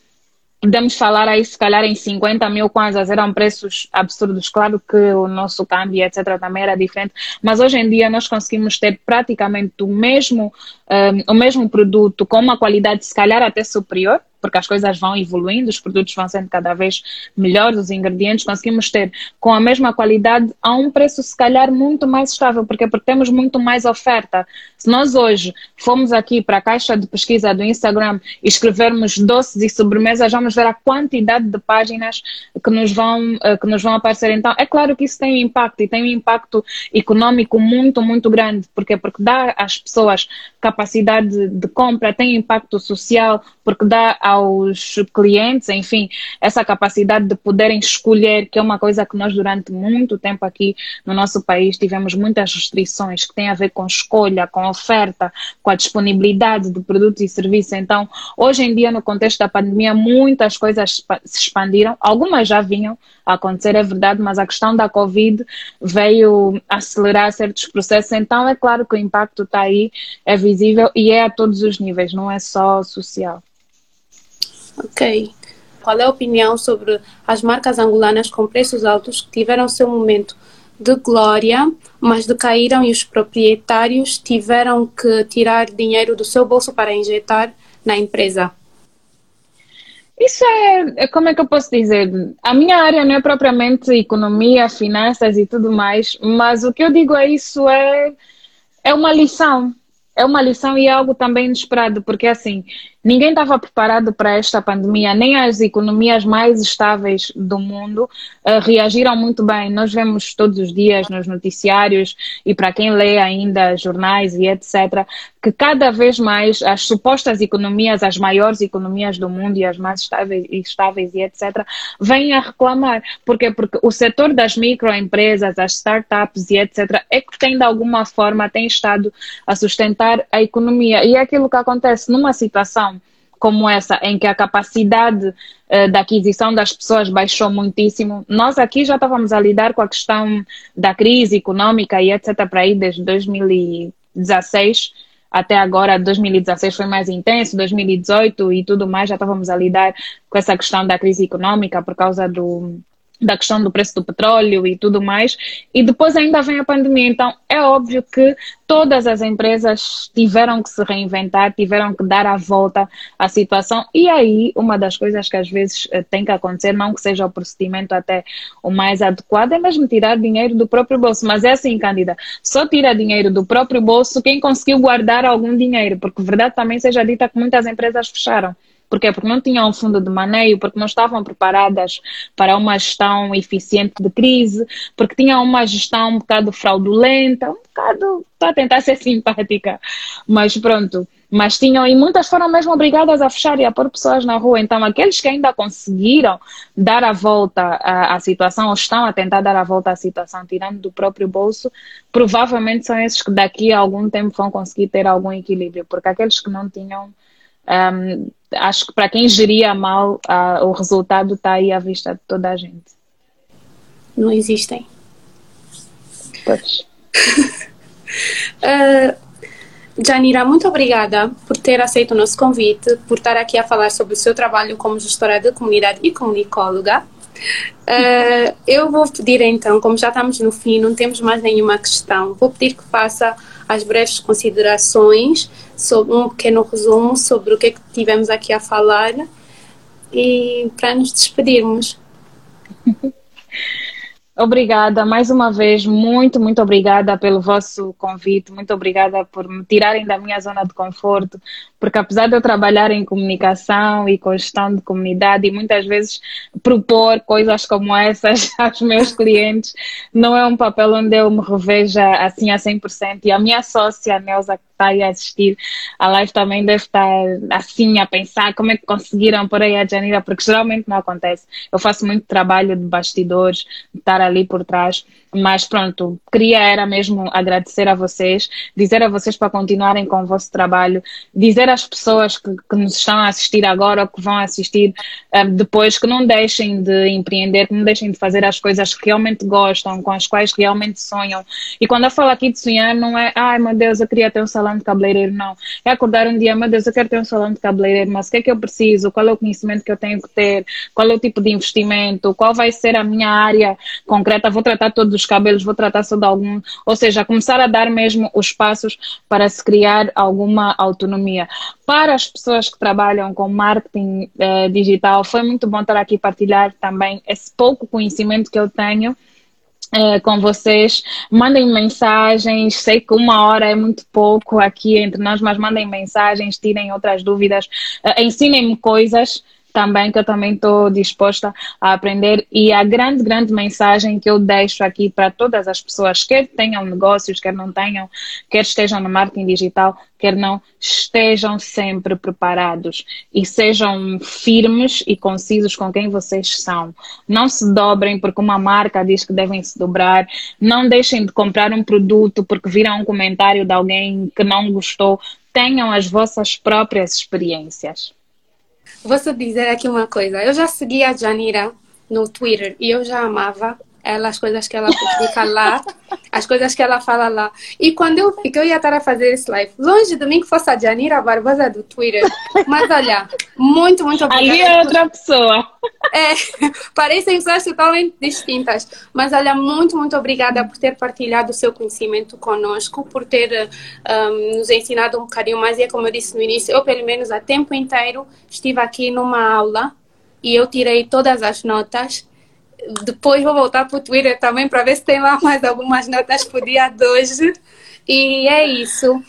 podemos falar aí se calhar em 50 mil kwanzas eram preços absurdos. Claro que o nosso câmbio, etc., também era diferente, mas hoje em dia nós conseguimos ter praticamente o mesmo, um, o mesmo produto com uma qualidade se calhar até superior, porque as coisas vão evoluindo, os produtos vão sendo cada vez melhores, os ingredientes conseguimos ter com a mesma qualidade a um preço se calhar muito mais estável, porque, porque temos muito mais oferta. Se nós hoje formos aqui para a caixa de pesquisa do Instagram e escrevermos doces e sobremesas, vamos ver a quantidade de páginas que nos vão, eh, que nos vão aparecer. Então, é claro que isso tem impacto e tem um impacto econômico muito, muito grande, porque porque dá às pessoas capacidade de compra, tem impacto social, porque dá aos clientes, enfim, essa capacidade de poderem escolher, que é uma coisa que nós durante muito tempo aqui no nosso país tivemos muitas restrições que têm a ver com escolha, com oferta, com a disponibilidade de produtos e serviços. Então, hoje em dia, no contexto da pandemia, muitas coisas se expandiram, algumas já vinham acontecer, é verdade, mas a questão da Covid veio acelerar certos processos, então é claro que o impacto está aí, é visível e é a todos os níveis, não é só social. Ok. Qual é a opinião sobre as marcas angolanas com preços altos que tiveram seu momento de glória, mas decaíram e os proprietários tiveram que tirar dinheiro do seu bolso para injetar na empresa? Isso é, é, como é que eu posso dizer? A minha área não é propriamente economia, finanças e tudo mais, mas o que eu digo é isso é, é uma lição. É uma lição e é algo também inesperado, porque assim, Ninguém estava preparado para esta pandemia, nem as economias mais estáveis do mundo uh, reagiram muito bem. Nós vemos todos os dias nos noticiários e para quem lê ainda jornais e etc., que cada vez mais as supostas economias, as maiores economias do mundo e as mais estáveis, estáveis e etc., vêm a reclamar. Porquê? Porque o setor das microempresas, as startups e etc., é que tem de alguma forma tem estado a sustentar a economia. E é aquilo que acontece numa situação como essa, em que a capacidade uh, da aquisição das pessoas baixou muitíssimo, nós aqui já estávamos a lidar com a questão da crise econômica e etc. para aí desde 2016 até agora, 2016 foi mais intenso, 2018 e tudo mais, já estávamos a lidar com essa questão da crise econômica por causa do, da questão do preço do petróleo e tudo mais, e depois ainda vem a pandemia. Então, é óbvio que todas as empresas tiveram que se reinventar, tiveram que dar a volta à situação, e aí, uma das coisas que às vezes eh, tem que acontecer, não que seja o procedimento até o mais adequado, é mesmo tirar dinheiro do próprio bolso. Mas é assim, Cândida, só tira dinheiro do próprio bolso quem conseguiu guardar algum dinheiro, porque verdade também seja dita que muitas empresas fecharam Porquê? Porque não tinham um fundo de maneio, porque não estavam preparadas para uma gestão eficiente de crise, porque tinham uma gestão um bocado fraudulenta, um bocado, estou a tentar ser simpática, mas pronto mas tinham, e muitas foram mesmo obrigadas a fechar e a pôr pessoas na rua. Então, aqueles que ainda conseguiram dar a volta à, à, situação, ou estão a tentar dar a volta à situação, tirando do próprio bolso, provavelmente são esses que daqui a algum tempo vão conseguir ter algum equilíbrio, porque aqueles que não tinham, um, acho que para quem geria mal, uh, o resultado está aí à vista de toda a gente. Não existem. Pois. uh... <laughs> Janira, muito obrigada por ter aceito o nosso convite, por estar aqui a falar sobre o seu trabalho como gestora de comunidade e comunicóloga. Uh, eu vou pedir então, como já estamos no fim, não temos mais nenhuma questão, vou pedir que faça as breves considerações sobre um pequeno resumo sobre o que é que tivemos aqui a falar e para nos despedirmos. <laughs> Obrigada, mais uma vez, muito, muito obrigada pelo vosso convite, muito obrigada por me tirarem da minha zona de conforto, porque apesar de eu trabalhar em comunicação e com gestão de comunidade e muitas vezes propor coisas como essas <laughs> aos meus clientes, não é um papel onde eu me reveja assim a 100%. E a minha sócia, a Neuza, que está aí a assistir a live, também deve estar assim a pensar como é que conseguiram por aí a Janira, porque geralmente não acontece. Eu faço muito trabalho de bastidores, de estar ali por trás mas pronto, queria era mesmo agradecer a vocês, dizer a vocês para continuarem com o vosso trabalho, dizer às pessoas que, que nos estão a assistir agora ou que vão assistir um, eh, depois que não deixem de empreender, que não deixem de fazer as coisas que realmente gostam, com as quais realmente sonham. E quando eu falo aqui de sonhar, não é, ai meu Deus, eu queria ter um salão de cabeleireiro, não. É acordar um dia, meu Deus, eu quero ter um salão de cabeleireiro, mas o que é que eu preciso? Qual é o conhecimento que eu tenho que ter? Qual é o tipo de investimento? Qual vai ser a minha área concreta? Vou tratar todos dos cabelos, vou tratar só de algum, ou seja, começar a dar mesmo os passos para se criar alguma autonomia. Para as pessoas que trabalham com marketing eh, digital, foi muito bom estar aqui partilhar também esse pouco conhecimento que eu tenho. É, com vocês. Mandem mensagens. Sei que uma hora é muito pouco aqui entre nós, mas mandem mensagens, tirem outras dúvidas, uh, ensinem-me coisas também que eu também estou disposta a aprender e a grande, grande mensagem que eu deixo aqui para todas as pessoas, quer tenham negócios, quer não tenham, quer estejam no marketing digital, quer não, estejam sempre preparados e sejam firmes e concisos com quem vocês são. Não se dobrem porque uma marca diz que devem se dobrar, não deixem de comprar um produto porque viram um comentário de alguém que não gostou, tenham as vossas próprias experiências. Vou só dizer aqui uma coisa. Eu já segui a Janira no Twitter e eu já amava ela, as coisas que ela publica lá, as coisas que ela fala lá. E quando eu vi que eu ia estar a fazer esse live, longe de mim que fosse a Janira Barbosa do Twitter, mas olha, muito, muito obrigada. Ali é outra pessoa. É, <laughs> parecem pessoas totalmente distintas, mas olha, muito, muito obrigada por ter partilhado o seu conhecimento conosco, por ter um, nos ensinado um bocadinho mais. E é como eu disse no início, eu pelo menos a tempo inteiro estive aqui numa aula e eu tirei todas as notas depois vou voltar para o Twitter também para ver se tem lá mais algumas notas para o dia de hoje. E é isso.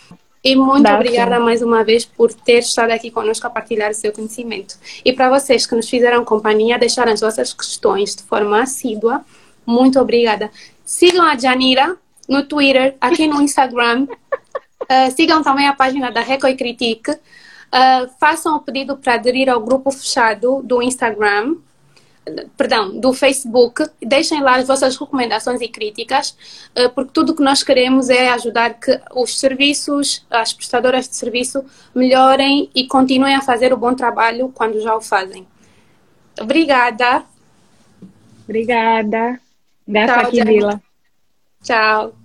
E muito Dá obrigada sim. mais uma vez por ter estado aqui conosco a partilhar o seu conhecimento. E para vocês que nos fizeram companhia, deixaram as vossas questões de forma assídua, muito obrigada. Sigam a Janira no Twitter, aqui no Instagram. Uh, <laughs> sigam também a página da Reco e Critique. Uh, façam o pedido para aderir ao grupo fechado do Instagram perdão, do Facebook. Deixem lá as vossas recomendações e críticas, eh, porque tudo o que nós queremos é ajudar que os serviços, as prestadoras de serviço, melhorem e continuem a fazer o bom trabalho quando já o fazem. Obrigada. Obrigada. Gata aqui, Vila. Tchau.